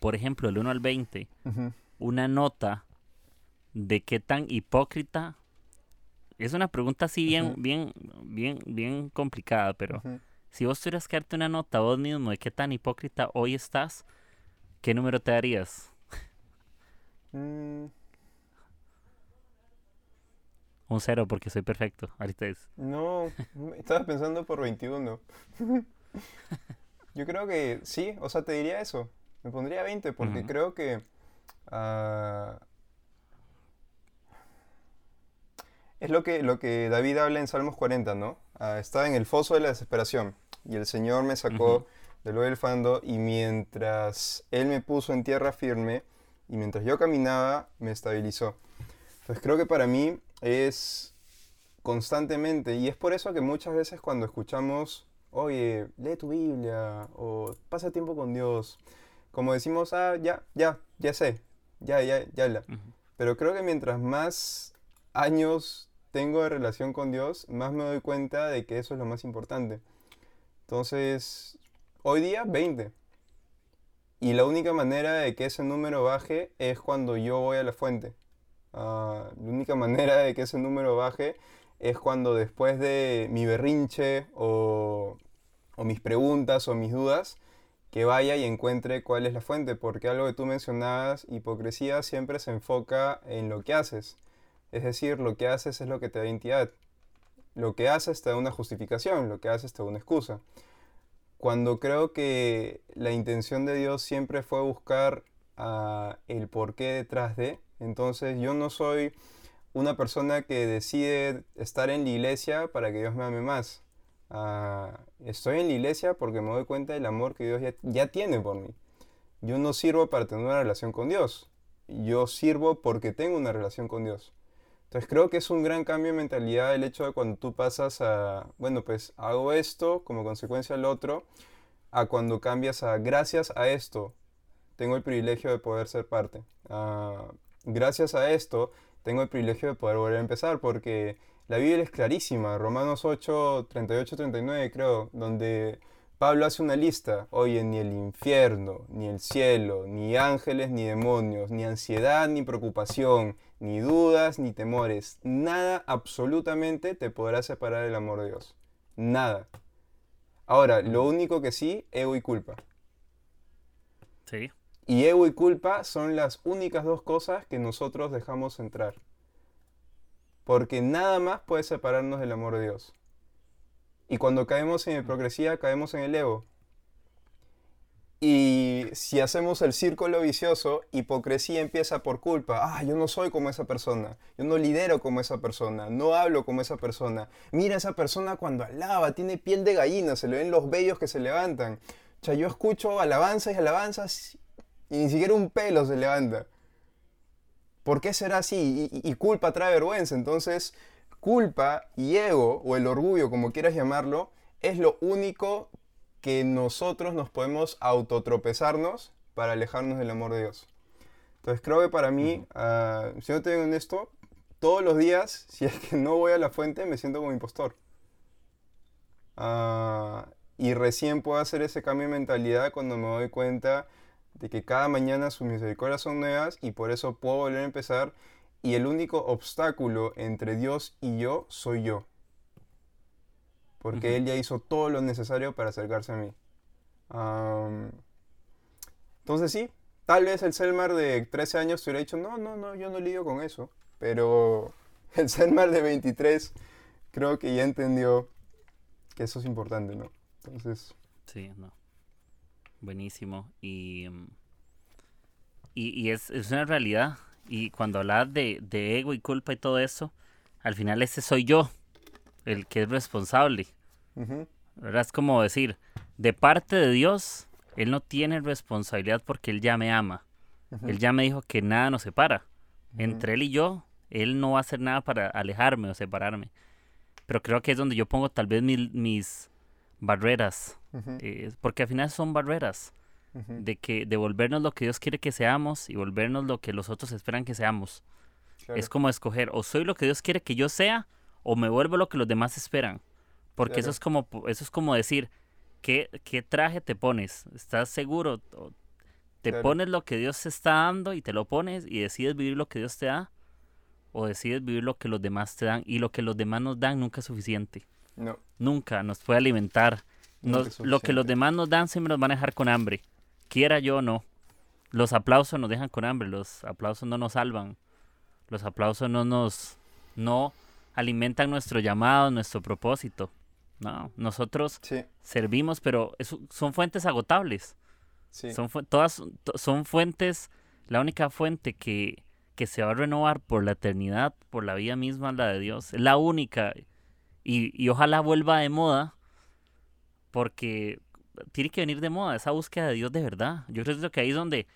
por ejemplo, el 1 al 20, Ujú. una nota de qué tan hipócrita. Es una pregunta así bien, bien, bien, bien complicada, pero si vos tuvieras que darte una nota vos mismo de qué tan hipócrita hoy estás, ¿qué número te darías? Mm, Un cero porque soy perfecto. Ahorita es. no, estaba pensando por 21. Yo creo que sí, o sea, te diría eso. Me pondría 20 porque creo que... ah, es lo que, lo que David habla en Salmos 40, ¿no? Ah, estaba en el foso de la desesperación y el Señor me sacó Ujú. del hoyo del fando y mientras Él me puso en tierra firme y mientras yo caminaba, me estabilizó. Pues creo que para mí es constantemente y es por eso que muchas veces cuando escuchamos, oye, lee tu Biblia o pasa tiempo con Dios, como decimos, ah, ya, ya, ya sé, ya, ya, ya la. Ujú. Pero creo que mientras más años tengo de relación con Dios, más me doy cuenta de que eso es lo más importante. Entonces, hoy día 20. Y la única manera de que ese número baje es cuando yo voy a la fuente. Ah, la única manera de que ese número baje es cuando después de mi berrinche o, o mis preguntas o mis dudas, que vaya y encuentre cuál es la fuente, porque algo que tú mencionabas, hipocresía siempre se enfoca en lo que haces. Es decir, lo que haces es lo que te da identidad. Lo que haces te da una justificación, lo que haces te da una excusa. Cuando creo que la intención de Dios siempre fue buscar ah, el porqué detrás de, entonces yo no soy una persona que decide estar en la iglesia para que Dios me ame más. Ah, estoy en la iglesia porque me doy cuenta del amor que Dios ya tiene por mí. Yo no sirvo para tener una relación con Dios. Yo sirvo porque tengo una relación con Dios. Entonces creo que es un gran cambio de mentalidad el hecho de cuando tú pasas a, bueno, pues hago esto como consecuencia del otro, a cuando cambias a gracias a esto, tengo el privilegio de poder ser parte. Ah, gracias a esto, tengo el privilegio de poder volver a empezar porque la Biblia es clarísima, Romanos 8, 38, 39 creo, donde Pablo hace una lista, oye, ni el infierno, ni el cielo, ni ángeles, ni demonios, ni ansiedad, ni preocupación, ni dudas, ni temores, nada absolutamente te podrá separar del amor de Dios. Nada. Ahora, lo único que sí, ego y culpa. Sí. Y ego y culpa son las únicas dos cosas que nosotros dejamos entrar. Porque nada más puede separarnos del amor de Dios. Y cuando caemos en hipocresía, caemos en el ego. Y si hacemos el círculo vicioso, hipocresía empieza por culpa. Ah, yo no soy como esa persona. Yo no lidero como esa persona. No hablo como esa persona. Mira esa persona cuando alaba, tiene piel de gallina, se le ven los vellos que se levantan. O sea, yo escucho alabanzas y alabanzas y ni siquiera un pelo se levanta. ¿Por qué será así? Y, culpa trae vergüenza. Entonces, culpa y ego, o el orgullo, como quieras llamarlo, es lo único que nosotros nos podemos autotropezarnos para alejarnos del amor de Dios. Entonces, creo que para mí, uh, si no te digo esto, todos los días, (laughs) si es que no voy a la fuente, me siento como impostor. Uh, y recién puedo hacer ese cambio de mentalidad cuando me doy cuenta de que cada mañana sus misericordias son nuevas y por eso puedo volver a empezar y el único obstáculo entre Dios y yo soy yo. Porque Él ya hizo todo lo necesario para acercarse a mí. entonces sí, tal vez el Selmar de 13 años te hubiera dicho, no, no, no, yo no lidio con eso. Pero (laughs) el Selmar de 23 creo que ya entendió que eso es importante, ¿no? Entonces... Sí, no. Buenísimo. Y, mm, y, es, una realidad. Y cuando hablas de, ego y culpa y todo eso, al final ese soy yo, el que es responsable. Es como decir, de parte de Dios, Él no tiene responsabilidad porque Él ya me ama. Él ya me dijo que nada nos separa. Entre Él y yo, Él no va a hacer nada para alejarme o separarme. Pero creo que es donde yo pongo tal vez mis barreras eh, porque al final son barreras de que devolvernos lo que Dios quiere que seamos y volvernos lo que los otros esperan que seamos. Es como escoger o soy lo que Dios quiere que yo sea o me vuelvo lo que los demás esperan. Porque eso es como eso es como decir, ¿qué, ¿qué, traje te pones? ¿Estás seguro? ¿Te pones lo que Dios te está dando y te lo pones y decides vivir lo que Dios te da? ¿O decides vivir lo que los demás te dan? Y lo que los demás nos dan nunca es suficiente. No. Nunca nos puede alimentar, lo que los demás nos dan siempre nos van a dejar con hambre, quiera yo o no. Los aplausos nos dejan con hambre, los aplausos no nos salvan, los aplausos no nos no alimentan nuestro llamado, nuestro propósito. No, nosotros servimos, pero son fuentes agotables. Son todas son fuentes, la única fuente que, que se va a renovar por la eternidad, por la vida misma, la de Dios. Es la única. Y, y ojalá vuelva de moda porque tiene que venir de moda esa búsqueda de Dios de verdad. Yo creo que ahí es donde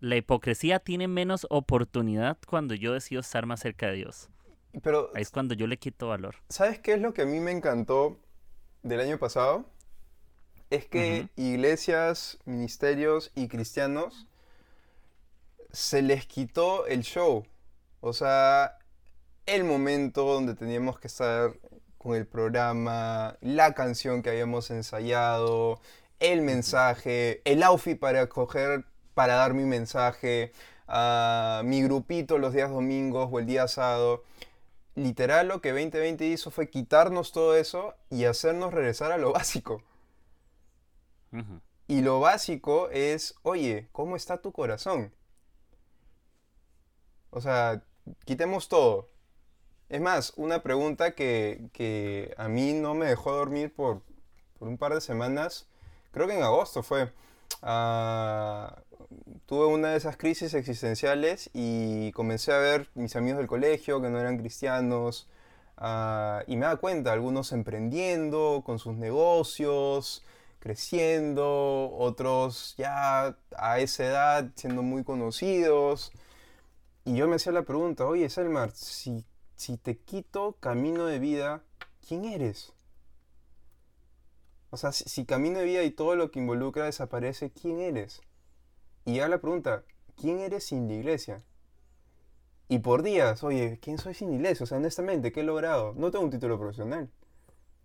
la hipocresía tiene menos oportunidad cuando yo decido estar más cerca de Dios. Pero, ahí es cuando yo le quito valor. ¿Sabes qué es lo que a mí me encantó del año pasado? Es que iglesias, ministerios y cristianos se les quitó el show. O sea, el momento donde teníamos que estar con el programa, la canción que habíamos ensayado, el mensaje, el outfit para coger, para dar mi mensaje, a mi grupito los días domingos o el día sábado. Literal lo que 2020 hizo fue quitarnos todo eso y hacernos regresar a lo básico. Y lo básico es, oye, ¿cómo está tu corazón? O sea, quitemos todo. Es más, una pregunta que, a mí no me dejó dormir por, por, un par de semanas, creo que en agosto fue. Ah, tuve una de esas crisis existenciales y comencé a ver mis amigos del colegio que no eran cristianos ah, y me da cuenta, algunos emprendiendo con sus negocios, creciendo, otros ya a esa edad siendo muy conocidos. Y yo me hacía la pregunta, oye Selmar, si, si te quito camino de vida, ¿quién eres? O sea, si, camino de vida y todo lo que involucra desaparece, ¿quién eres? Y ya la pregunta, ¿quién eres sin la iglesia? Y por días, oye, ¿quién soy sin iglesia? O sea, honestamente, ¿qué he logrado? No tengo un título profesional.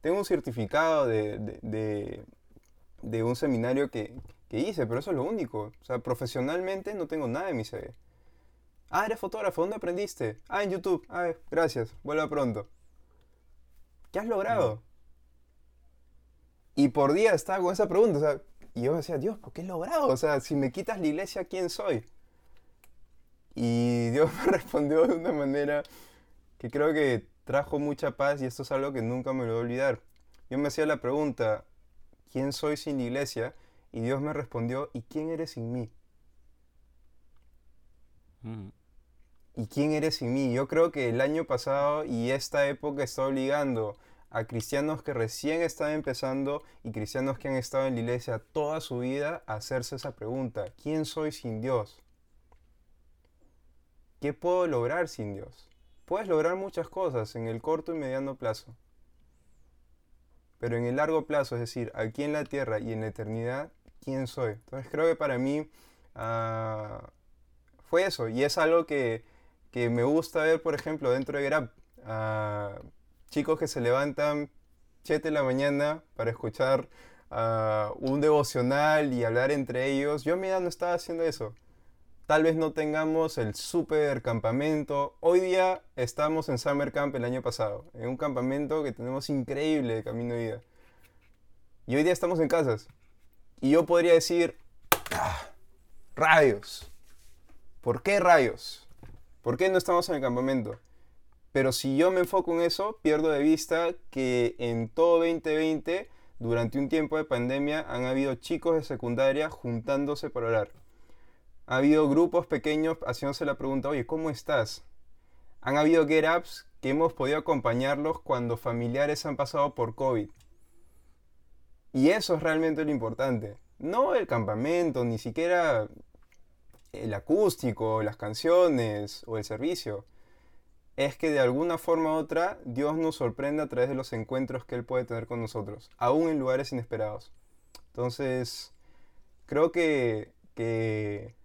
Tengo un certificado de, de, un seminario que, que, hice, pero eso es lo único. O sea, profesionalmente no tengo nada en mi CV. Ah, eres fotógrafo, ¿dónde aprendiste? Ah, en YouTube. Ah, gracias, vuelva pronto. ¿Qué has logrado? Y por día estaba con esa pregunta, o sea, y yo decía, Dios, ¿por qué he logrado? O sea, si me quitas la iglesia, ¿quién soy? Y Dios (laughs) me respondió de una manera que creo que trajo mucha paz y esto es algo que nunca me lo voy a olvidar. Yo me hacía la pregunta, ¿quién soy sin la iglesia? Y Dios me respondió, ¿y quién eres sin mí? Mm. ¿Y quién eres sin mí? Yo creo que el año pasado y esta época está obligando a cristianos que recién están empezando y cristianos que han estado en la iglesia toda su vida a hacerse esa pregunta. ¿Quién soy sin Dios? ¿Qué puedo lograr sin Dios? Puedes lograr muchas cosas en el corto y mediano plazo. Pero en el largo plazo, es decir, aquí en la tierra y en la eternidad, ¿quién soy? Entonces creo que para mí ah, fue eso. Y es algo que, me gusta ver, por ejemplo, dentro de Grab. Ah, chicos que se levantan 7 de la mañana para escuchar ah, un devocional y hablar entre ellos. Yo a mi no estaba haciendo eso. Tal vez no tengamos el super campamento. Hoy día estamos en Summer Camp el año pasado, en un campamento que tenemos increíble de camino de vida. Y hoy día estamos en casas. Y yo podría decir, ah, rayos. ¿Por qué rayos? ¿Por qué no estamos en el campamento? Pero si yo me enfoco en eso, pierdo de vista que en todo 2020, durante un tiempo de pandemia, han habido chicos de secundaria juntándose para orar. Ha habido grupos pequeños haciéndose la pregunta, oye, ¿cómo estás? Han habido get-ups que hemos podido acompañarlos cuando familiares han pasado por COVID. Y eso es realmente lo importante. No el campamento, ni siquiera el acústico, las canciones o el servicio es que de alguna forma u otra Dios nos sorprende a través de los encuentros que Él puede tener con nosotros, aún en lugares inesperados. Entonces, creo que, que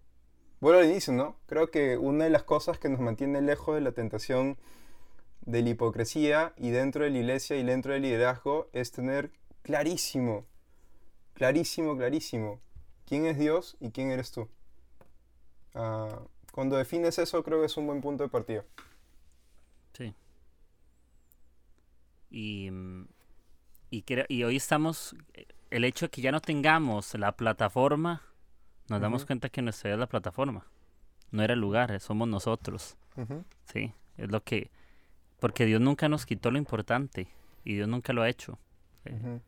bueno, al inicio, ¿no? Creo que una de las cosas que nos mantiene lejos de la tentación de la hipocresía y dentro de la iglesia y dentro del liderazgo es tener clarísimo, clarísimo, clarísimo, quién es Dios y quién eres tú. Ah, cuando defines eso, creo que es un buen punto de partida. Sí. Y, y, y hoy estamos, el hecho de que ya no tengamos la plataforma, nos damos cuenta que nuestra es la plataforma. No era el lugar, somos nosotros. Sí, es lo que... Porque Dios nunca nos quitó lo importante y Dios nunca lo ha hecho. Eh,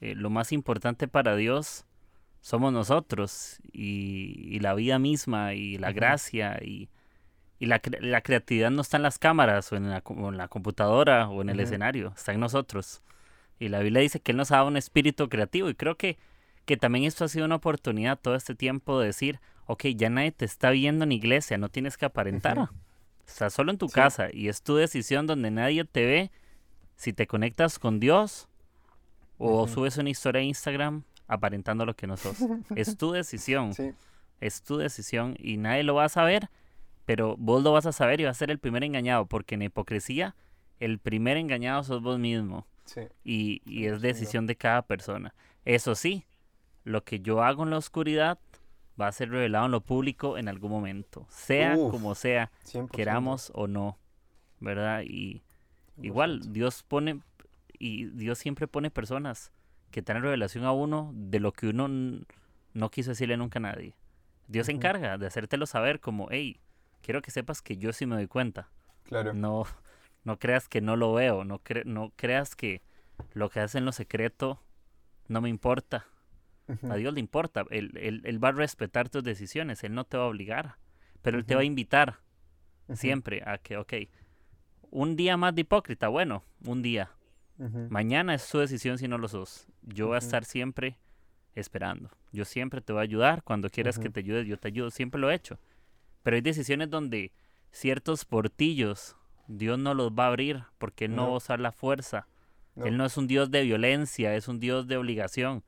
eh, lo más importante para Dios somos nosotros y, la vida misma y la gracia y y la, la, creatividad no está en las cámaras o en la, en la computadora o en el escenario, está en nosotros. Y la Biblia dice que Él nos ha dado un espíritu creativo y creo que, que también esto ha sido una oportunidad todo este tiempo de decir, ok, ya nadie te está viendo en iglesia, no tienes que aparentar. Estás solo en tu casa y es tu decisión donde nadie te ve si te conectas con Dios o subes una historia a Instagram aparentando lo que no sos. es tu (laughs) decisión. Es tu decisión y nadie lo va a saber pero vos lo vas a saber y vas a ser el primer engañado, porque en hipocresía el primer engañado sos vos mismo. Y, y es decisión de cada persona. Eso sí, lo que yo hago en la oscuridad va a ser revelado en lo público en algún momento, sea como sea, queramos o no, ¿verdad? Y igual Dios pone y Dios siempre pone personas que traen revelación a uno de lo que uno no quiso decirle nunca a nadie. Dios se encarga de hacértelo saber como, hey, quiero que sepas que yo sí me doy cuenta. Claro. No, no creas que no lo veo, no, no creas que lo que hace en lo secreto no me importa. A Dios le importa, él, él, va a respetar tus decisiones, Él no te va a obligar, pero Él te va a invitar siempre a que, ok, un día más de hipócrita, bueno, un día. Mañana es su decisión si no lo sos. Yo voy a estar siempre esperando. Yo siempre te voy a ayudar. Cuando quieras que te ayude, yo te ayudo. Siempre lo he hecho. Pero hay decisiones donde ciertos portillos Dios no los va a abrir porque Él no, va a usar la fuerza. Él no es un Dios de violencia, es un Dios de obligación.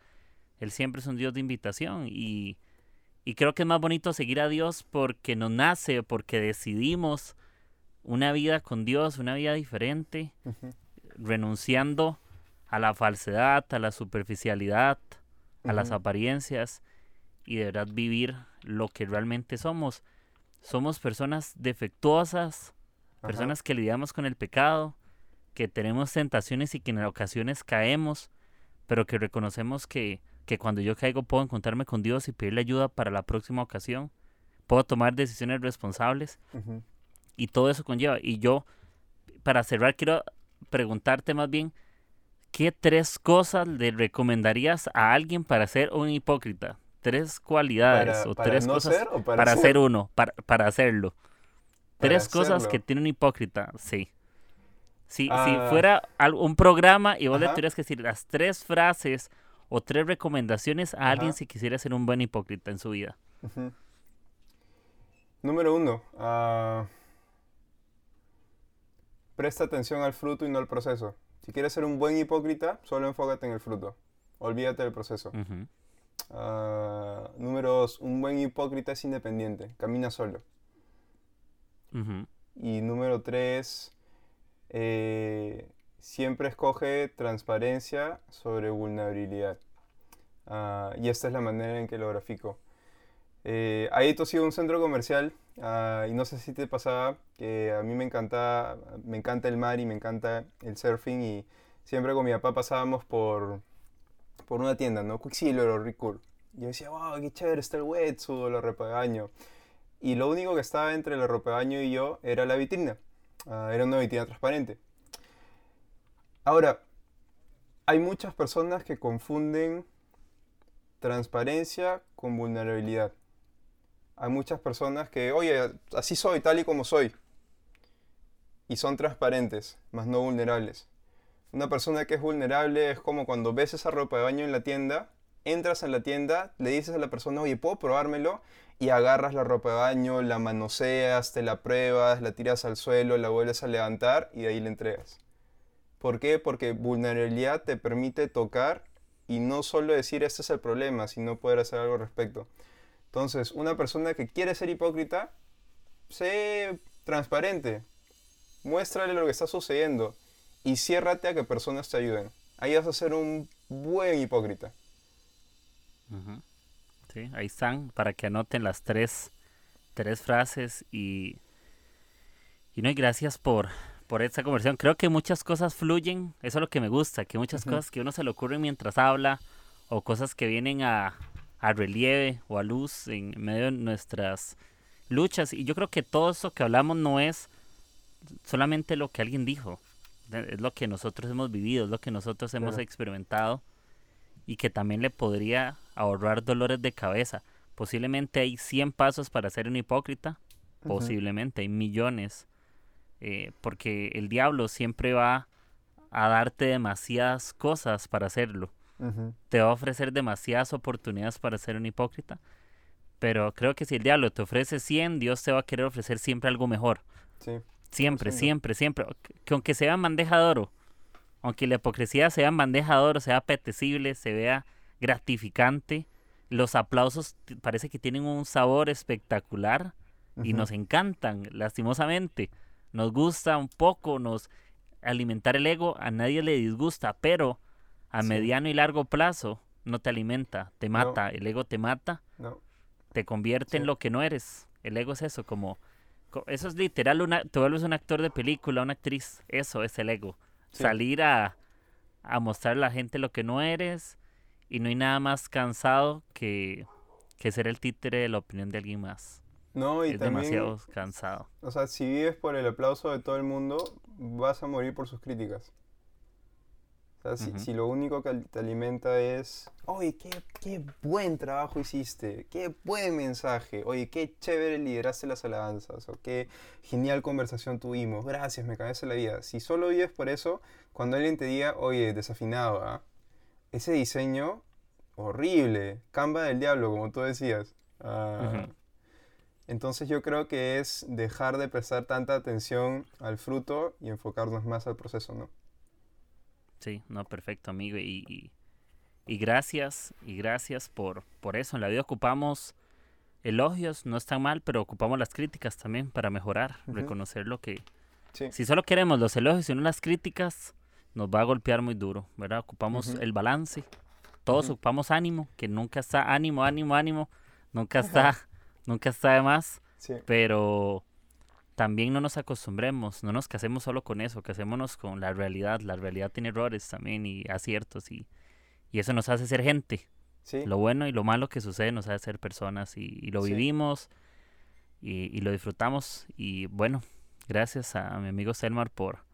Él siempre es un Dios de invitación y, creo que es más bonito seguir a Dios porque nos nace, porque decidimos una vida con Dios, una vida diferente, renunciando a la falsedad, a la superficialidad, a las apariencias y de verdad vivir lo que realmente somos. Somos personas defectuosas, personas que lidiamos con el pecado, que tenemos tentaciones y que en ocasiones caemos, pero que reconocemos que que cuando yo caigo puedo encontrarme con Dios y pedirle ayuda para la próxima ocasión. Puedo tomar decisiones responsables. Y todo eso conlleva. Y yo, para cerrar, quiero preguntarte más bien, ¿qué tres cosas le recomendarías a alguien para ser un hipócrita? Tres cualidades o tres cosas para, ser? uno, para, para hacerlo. tres cosas que tiene un hipócrita, sí. Si, si ah. fuera un programa y vos le tuvieras que decir las tres frases o tres recomendaciones a alguien si quisiera ser un buen hipócrita en su vida. Número uno, ah, presta atención al fruto y no al proceso. Si quieres ser un buen hipócrita, solo enfócate en el fruto. Olvídate del proceso. Ah, número dos, un buen hipócrita es independiente, camina solo. Y número tres, eh, siempre escoge transparencia sobre vulnerabilidad. Ah, y esta es la manera en que lo grafico. Eh, ahí ha sido un centro comercial ah, y no sé si te pasaba que a mí me encanta, me encanta el mar y me encanta el surfing y siempre con mi papá pasábamos por, por una tienda, ¿no? Quicksilver o Ricool. Yo decía, wow, qué chévere está el wetsuit la ropa de baño. Y lo único que estaba entre la ropa y yo era la vitrina. Ah, era una vitrina transparente. Ahora, hay muchas personas que confunden transparencia con vulnerabilidad. Hay muchas personas que, oye, así soy, tal y como soy. Y son transparentes, más no vulnerables. Una persona que es vulnerable es como cuando ves esa ropa de baño en la tienda, entras en la tienda, le dices a la persona, oye, ¿puedo probármelo? Y agarras la ropa de baño, la manoseas, te la pruebas, la tiras al suelo, la vuelves a levantar y de ahí la entregas. ¿Por qué? Porque vulnerabilidad te permite tocar y no solo decir este es el problema, sino poder hacer algo al respecto. Entonces, una persona que quiere ser hipócrita, sé transparente, muéstrale lo que está sucediendo y ciérrate a que personas te ayuden. Ahí vas a ser un buen hipócrita. Sí, ahí están para que anoten las tres, tres frases y, y no gracias por, por esta conversación. Creo que muchas cosas fluyen, eso es lo que me gusta, que muchas cosas que uno se le ocurren mientras habla o cosas que vienen a, a relieve o a luz en medio de nuestras luchas. Y yo creo que todo eso que hablamos no es solamente lo que alguien dijo, es lo que nosotros hemos vivido, es lo que nosotros hemos experimentado y que también le podría ahorrar dolores de cabeza. Posiblemente hay 100 pasos para ser un hipócrita, posiblemente hay millones eh, porque el diablo siempre va a darte demasiadas cosas para hacerlo. Te va a ofrecer demasiadas oportunidades para ser un hipócrita. Pero creo que si el diablo te ofrece 100, Dios te va a querer ofrecer siempre algo mejor. Siempre, siempre, siempre. Que aunque sea en bandeja de oro, aunque la hipocresía sea en bandeja de oro, sea apetecible, se vea gratificante, los aplausos parece que tienen un sabor espectacular y nos encantan, lastimosamente. Nos gusta un poco, nos alimentar el ego a nadie le disgusta, pero a mediano y largo plazo no te alimenta, te mata, el ego te mata, te convierte en lo que no eres. El ego es eso, como eso es literal, una, te vuelves un actor de película, una actriz, eso es el ego. Salir a, a mostrar a la gente lo que no eres y no hay nada más cansado que, que ser el títere de la opinión de alguien más. No, y es demasiado cansado. O sea, si vives por el aplauso de todo el mundo, vas a morir por sus críticas. O sea, si, lo único que te alimenta es, oye, qué, qué, buen trabajo hiciste, qué buen mensaje, oye, qué chévere lideraste las alabanzas, o qué genial conversación tuvimos, gracias, me cambiaste la vida. Si solo vives por eso, cuando alguien te diga, oye, desafinado, ¿ah? ese diseño horrible, camba del diablo, como tú decías. Ah, entonces yo creo que es dejar de prestar tanta atención al fruto y enfocarnos más al proceso, ¿no? Sí, no, perfecto, amigo. Y, y, gracias, y gracias por, por eso. En la vida ocupamos elogios, no está mal, pero ocupamos las críticas también para mejorar, reconocer lo que... Si solo queremos los elogios y no las críticas, nos va a golpear muy duro, ¿verdad? Ocupamos el balance. Todos ocupamos ánimo, que nunca está ánimo, ánimo, ánimo. Nunca está nunca está de más, pero también no nos acostumbremos, no nos casemos solo con eso, casémonos con la realidad. La realidad tiene errores también y aciertos y, y eso nos hace ser gente. Lo bueno y lo malo que sucede nos hace ser personas y, lo vivimos y, lo disfrutamos. Y bueno, gracias a mi amigo Selmar por,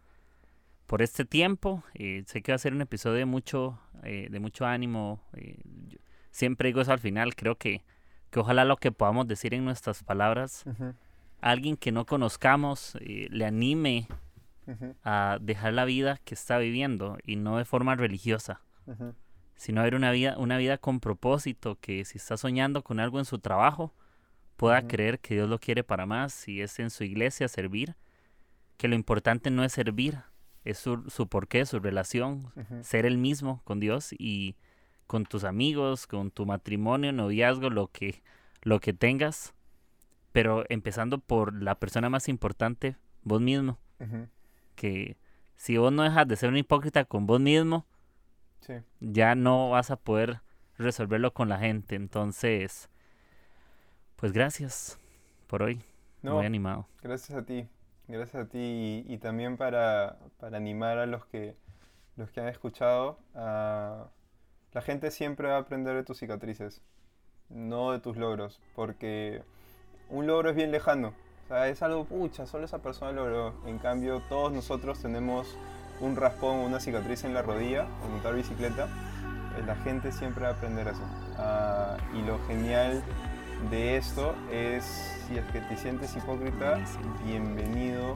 por este tiempo. Eh, sé que va a ser un episodio de mucho, eh, de mucho ánimo. Eh, siempre digo eso al final, creo que que ojalá lo que podamos decir en nuestras palabras, alguien que no conozcamos eh, le anime a dejar la vida que está viviendo y no de forma religiosa, sino ver una vida, una vida con propósito, que si está soñando con algo en su trabajo, pueda creer que Dios lo quiere para más, si es en su iglesia servir, que lo importante no es servir, es su, su porqué, su relación, ser el mismo con Dios y con tus amigos, con tu matrimonio, noviazgo, lo que, lo que tengas, pero empezando por la persona más importante, vos mismo. Que si vos no dejas de ser un hipócrita con vos mismo, ya no vas a poder resolverlo con la gente. Entonces, pues gracias por hoy. Muy animado. Gracias a ti. Gracias a ti y, también para, para, animar a los que, los que han escuchado a la gente siempre va a aprender de tus cicatrices, no de tus logros, porque un logro es bien lejano. O es algo, pucha, solo esa persona logró. En cambio, todos nosotros tenemos un raspón o una cicatriz en la rodilla al montar bicicleta. Eh, la gente siempre va a aprender eso. Ah, y lo genial de esto es, si es que te sientes hipócrita, bienvenido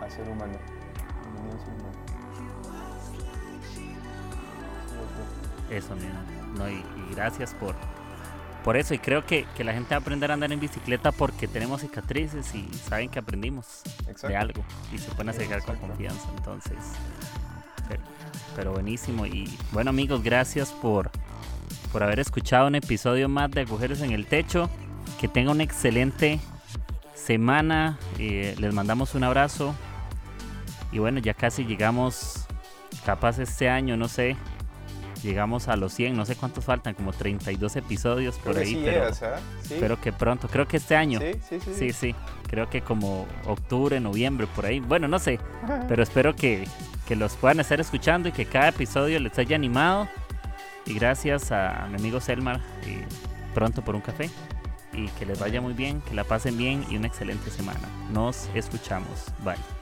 a ser humano. Bienvenido a ser humano. Eso mismo. No, y, gracias por, por eso. Y creo que, que, la gente va a aprender a andar en bicicleta porque tenemos cicatrices y saben que aprendimos de algo y se pueden acercar con confianza. Entonces, pero, buenísimo. Y bueno, amigos, gracias por, por haber escuchado un episodio más de Agujeros en el Techo. Que tenga una excelente semana. Eh, les mandamos un abrazo. Y bueno, ya casi llegamos, capaz este año, no sé, llegamos a los 100, no sé cuántos faltan, como 32 episodios por ahí, pero, pero que pronto, creo que este año. Sí, sí, sí. Sí, sí, creo que como octubre, noviembre, por ahí. Bueno, no sé, pero espero que, que los puedan estar escuchando y que cada episodio les haya animado. Y gracias a mi amigo Selmar, y pronto por un café. Y que les vaya muy bien, que la pasen bien y una excelente semana. Nos escuchamos. Bye.